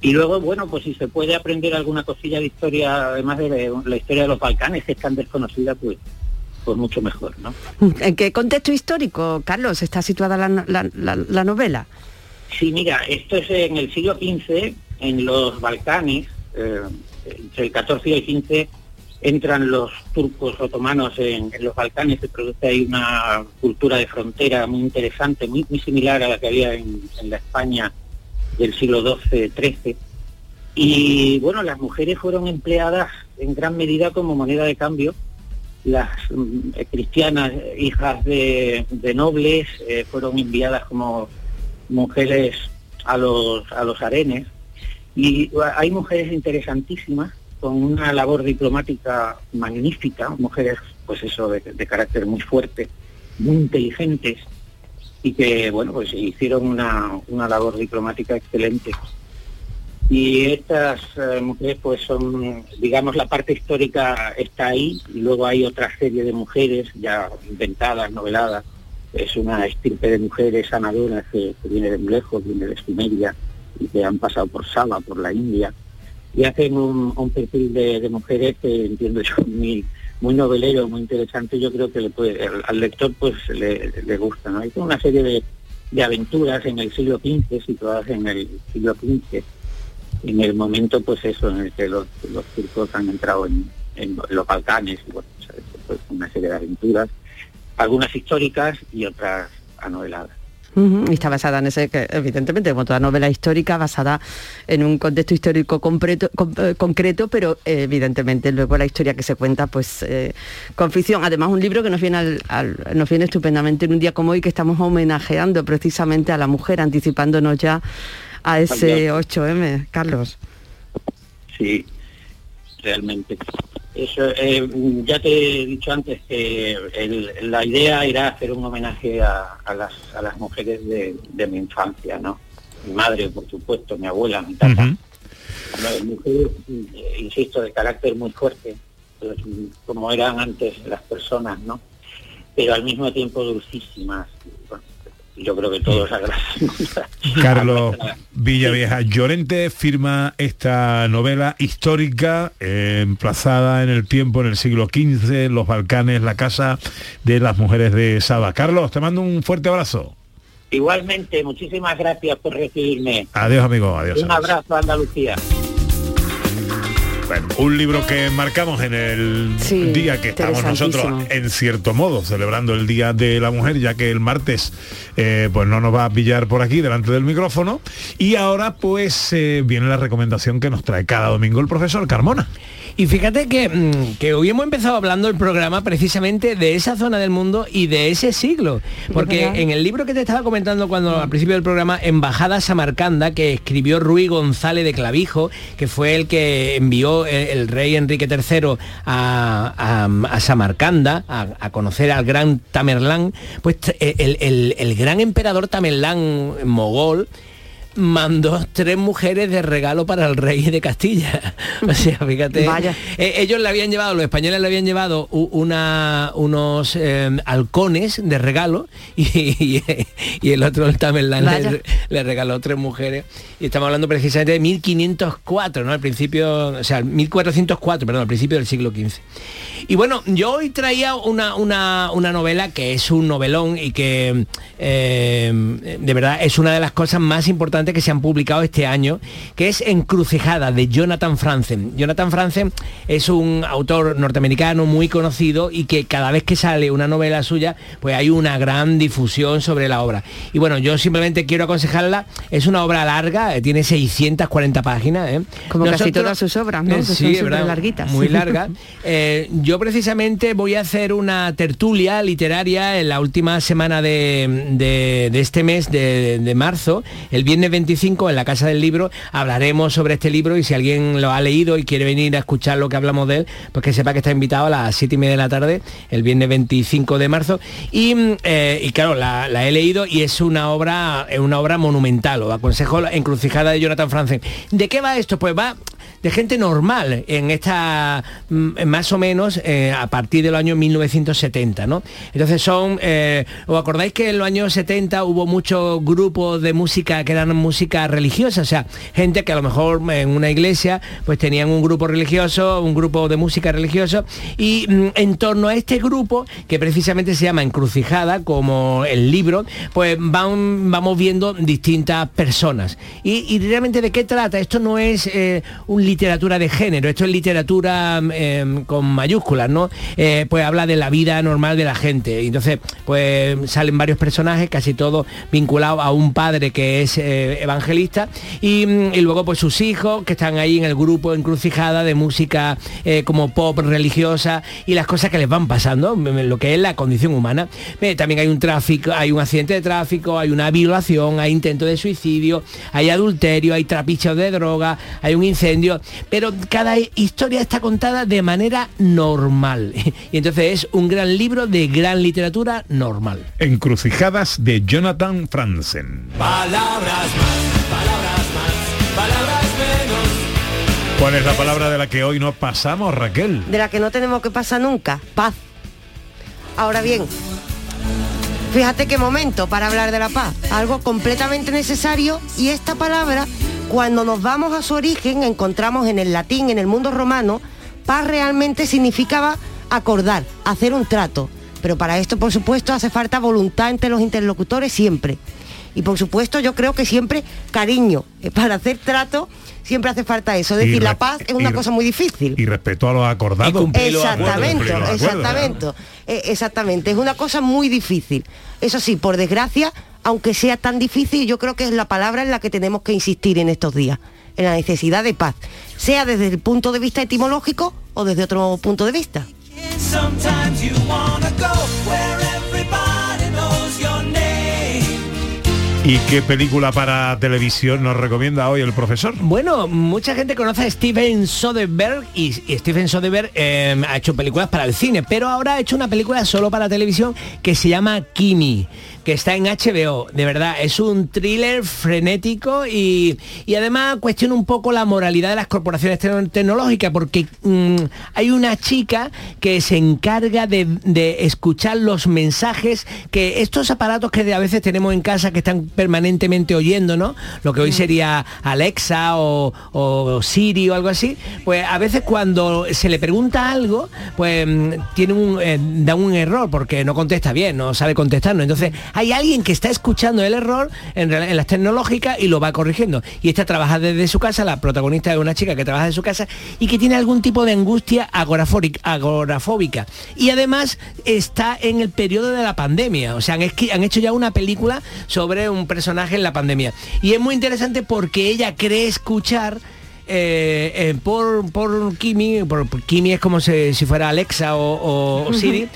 Y luego, bueno, pues si se puede aprender alguna cosilla de historia, además de la historia de los Balcanes, que es tan desconocida, pues, pues mucho mejor, ¿no? ¿En qué contexto histórico, Carlos, está situada la, la- la- la novela? Sí, mira, esto es en el siglo XV, en los Balcanes, eh, entre el XIV y el XV entran los turcos otomanos en, en los Balcanes, se produce ahí una cultura de frontera muy interesante, muy, muy similar a la que había en, en la España del siglo XII-XIII. Y bueno, las mujeres fueron empleadas en gran medida como moneda de cambio. Las mm, cristianas, hijas de, nobles, eh, fueron enviadas como mujeres a los, a los arenes. Y hay mujeres interesantísimas con una labor diplomática magnífica, mujeres pues eso de carácter muy fuerte, muy inteligentes y que bueno pues hicieron una, una labor diplomática excelente. Y estas eh, mujeres pues son, digamos, la parte histórica está ahí y luego hay otra serie de mujeres ya inventadas, noveladas. Es una estirpe de mujeres sanadoras que, viene de lejos, viene de Sumeria y que han pasado por Saba, por la India. Y hacen un, perfil de, de mujeres que entiendo yo muy, muy novelero, muy interesante. Yo creo que le puede, al, lector pues le, gusta. ¿no? Hay una serie de, de aventuras en el siglo XV, situadas en el siglo XV en el momento pues eso en el que los, los turcos han entrado en, en los Balcanes bueno pues, una serie de aventuras algunas históricas y otras anoveladas Y está basada en ese, que evidentemente, como toda novela histórica, basada en un contexto histórico completo- con- eh, concreto, pero eh, evidentemente luego la historia que se cuenta, pues eh, con ficción. Además, un libro que nos viene, al- al- nos viene estupendamente en un día como hoy, que estamos homenajeando precisamente a la mujer, anticipándonos ya a ese 8M, Carlos. sí realmente eso eh, ya te he dicho antes que el- la idea era hacer un homenaje a, a las, a las mujeres de, de mi infancia no mi madre por supuesto mi abuela mi tata mujeres, insisto, de carácter muy fuerte, pues, como eran antes las personas, ¿no? Pero al mismo tiempo dulcísimas. Yo creo que todos agradecemos. Carlos Villavieja Llorente firma esta novela histórica eh, emplazada en el tiempo, en el siglo XV, los Balcanes, la casa de las mujeres de Saba. Carlos, te mando un fuerte abrazo. Igualmente, muchísimas gracias por recibirme. Adiós, amigo. Adiós. Un abrazo a Andalucía. Bueno, un libro que marcamos en el Sí, día que estamos nosotros, en cierto modo, celebrando el Día de la Mujer, ya que el martes eh, pues no nos va a pillar por aquí delante del micrófono. Y ahora pues eh, viene la recomendación que nos trae cada domingo el profesor Carmona. Y fíjate que, mm, que hoy hemos empezado hablando el programa precisamente de esa zona del mundo y de ese siglo. Porque en el libro que te estaba comentando cuando al principio del programa, Embajada Samarcanda, que escribió Ruy González de Clavijo, que fue el que envió el, el rey Enrique III a, a- a Samarcanda a, a conocer al gran Tamerlán, pues el, el- el gran emperador Tamerlán mogol mandó tres mujeres de regalo para el rey de Castilla. O sea, fíjate. Vaya. Eh, ellos le habían llevado, los españoles le habían llevado una, unos eh, halcones de regalo y, y- y el otro, el Tamerlán, le regaló tres mujeres. Y estamos hablando precisamente de 1504, ¿no? Al principio, o sea, 1404, perdón, al principio del siglo XV. Y bueno, yo hoy traía una, una, una novela que es un novelón y que eh, de verdad es una de las cosas más importantes que se han publicado este año, que es Encrucijada de Jonathan Franzen. Jonathan Franzen es un autor norteamericano muy conocido y que cada vez que sale una novela suya, pues hay una gran difusión sobre la obra. Y bueno, yo simplemente quiero aconsejarla, es una obra larga, eh, tiene 640 páginas. ¿eh? Como casi Nosotros- todas sus obras, ¿no? Eh, Que son ¿verdad? larguitas. Muy larga. Eh, yo precisamente voy a hacer una tertulia literaria en la última semana de, de- de este mes de, de marzo, el viernes 25 en la Casa del Libro hablaremos sobre este libro y si alguien lo ha leído y quiere venir a escuchar lo que hablamos de él, pues que sepa que está invitado a las 7 y media de la tarde, el viernes 25 de marzo. Y, eh, y claro, la, la he leído y es una obra, es una obra monumental. Os aconsejo la encrucijada de Jonathan Franzen. ¿De qué va esto? Pues va de gente normal en esta mm, más o menos eh, a partir de los años 1970 ¿no? entonces son eh, os acordáis que en los años 70 hubo muchos grupos de música que eran música religiosa o sea gente que a lo mejor en una iglesia pues tenían un grupo religioso un grupo de música religioso y mm, en torno a este grupo que precisamente se llama encrucijada como el libro pues van, vamos viendo distintas personas. Y, y realmente de qué trata esto no es eh, un literatura de género, esto es literatura eh, con mayúsculas, ¿no? Eh, pues habla de la vida normal de la gente. Entonces, pues salen varios personajes, casi todos vinculados a un padre que es eh, evangelista, y, mm, y luego pues sus hijos que están ahí en el grupo encrucijada de música eh, como pop religiosa y las cosas que les van pasando, mm, lo que es la condición humana. También hay un tráfico, hay un accidente de tráfico, hay una violación, hay intento de suicidio, hay adulterio, hay trapichos de droga, hay un incendio, pero cada historia está contada de manera normal. Y entonces es un gran libro de gran literatura normal. Encrucijadas de Jonathan Franzen. Palabras más, palabras más, palabras menos. ¿Cuál es la palabra de la que hoy nos pasamos, Raquel? de la que no tenemos que pasar nunca, paz. Ahora bien, fíjate qué momento para hablar de la paz, algo completamente necesario y esta palabra, cuando nos vamos a su origen, encontramos en el latín, en el mundo romano, paz realmente significaba acordar, hacer un trato. Pero para esto, por supuesto, hace falta voluntad entre los interlocutores siempre. Y por supuesto, yo creo que siempre cariño. Eh, Para hacer trato siempre hace falta eso. Es decir, la paz es una cosa muy difícil. Y respeto a los acordados. Exactamente, Cumplir los acuerdos, exactamente, eh, exactamente. Es una cosa muy difícil. Eso sí, por desgracia, aunque sea tan difícil, yo creo que es la palabra en la que tenemos que insistir en estos días, en la necesidad de paz, sea desde el punto de vista etimológico o desde otro punto de vista. ¿Y qué película para televisión nos recomienda hoy el profesor? Bueno, mucha gente conoce a Steven Soderbergh y, Steven Soderbergh eh, ha hecho películas para el cine, pero ahora ha hecho una película solo para televisión que se llama Kimi, que está en HBO. De verdad, es un thriller frenético y, y además cuestiona un poco la moralidad de las corporaciones tecno- tecnológicas, porque mm, hay una chica que se encarga de, de escuchar los mensajes que estos aparatos que a veces tenemos en casa que están permanentemente oyendo, ¿no? Lo que hoy sería Alexa o, o Siri o algo así, pues a veces cuando se le pregunta algo, pues mm, tiene un, eh, da un error porque no contesta bien, no sabe contestarnos. Entonces hay alguien que está escuchando el error en, en las tecnológicas y lo va corrigiendo. Y esta trabaja desde su casa, la protagonista es una chica que trabaja de su casa y que tiene algún tipo de angustia agorafóbica. Y además está en el periodo de la pandemia. O sea, han, hecho ya una película sobre un personaje en la pandemia. Y es muy interesante porque ella cree escuchar eh, eh, por, por Kimi, por, por Kimi es como si, si fuera Alexa o, o- o Siri,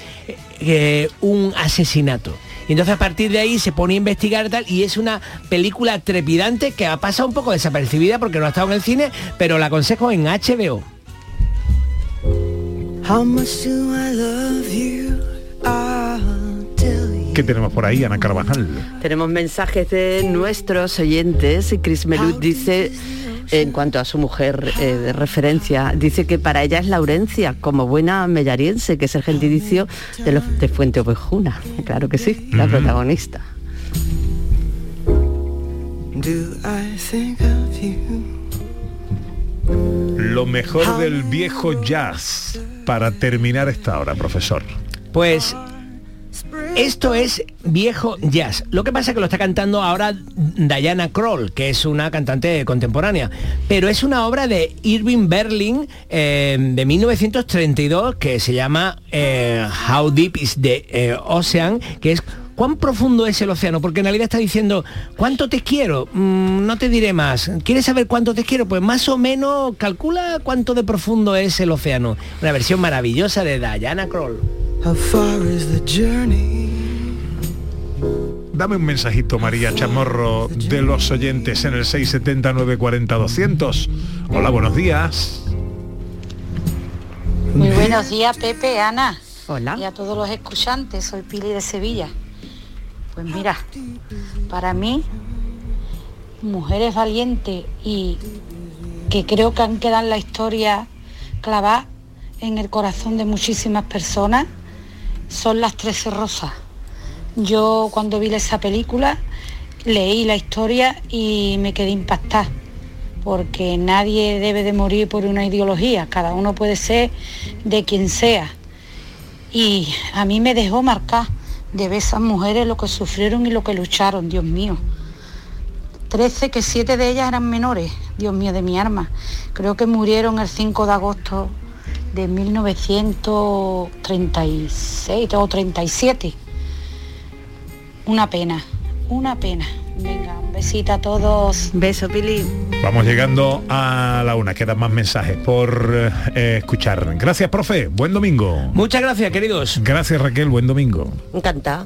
eh, un asesinato. Y entonces a partir de ahí se pone a investigar tal, y es una película trepidante que ha pasado un poco desapercibida porque no ha estado en el cine, pero la aconsejo en HBO. ¿Qué tenemos por ahí, Ana Carvajal? Tenemos mensajes de nuestros oyentes y Chris Melut dice, en cuanto a su mujer eh, de referencia, dice que para ella es Laurencia, como buena mellariense, que es el gentilicio de, los, de Fuente Ovejuna. Claro que sí, la protagonista. Do I think of you? Lo mejor del viejo jazz para terminar esta hora, profesor. Pues esto es viejo jazz. Lo que pasa es que lo está cantando ahora Diana Kroll, que es una cantante contemporánea. Pero es una obra de Irving Berlin eh, de 1932 que se llama eh, How Deep is the eh, Ocean, que es ¿Cuán profundo es el océano? Porque en realidad está diciendo, ¿cuánto te quiero? Mm, no te diré más. ¿Quieres saber cuánto te quiero? Pues más o menos calcula cuánto de profundo es el océano. Una versión maravillosa de Diana Kroll. How far is the journey? dame un mensajito, María Chamorro, de los oyentes en el 679 40 200. Hola, buenos días. Muy buenos días, Pepe, Ana. Hola. Y a todos los escuchantes, soy Pili de Sevilla. Pues mira, para mí, mujeres valientes y que creo que han quedado en la historia clavada en el corazón de muchísimas personas, son las Trece Rosas. Yo cuando vi esa película leí la historia y me quedé impactada, porque nadie debe de morir por una ideología, cada uno puede ser de quien sea. Y a mí me dejó marcar de esas mujeres lo que sufrieron y lo que lucharon, Dios mío. Trece, que siete de ellas eran menores, Dios mío, de mi arma. Creo que murieron el 5 de agosto de 1936 o 37. Una pena, una pena. Venga, un besito a todos. Beso, Pili. Vamos llegando a la una, quedan más mensajes por eh, escuchar. Gracias, profe, buen domingo. Muchas gracias, queridos. Gracias, Raquel, buen domingo. Encantada.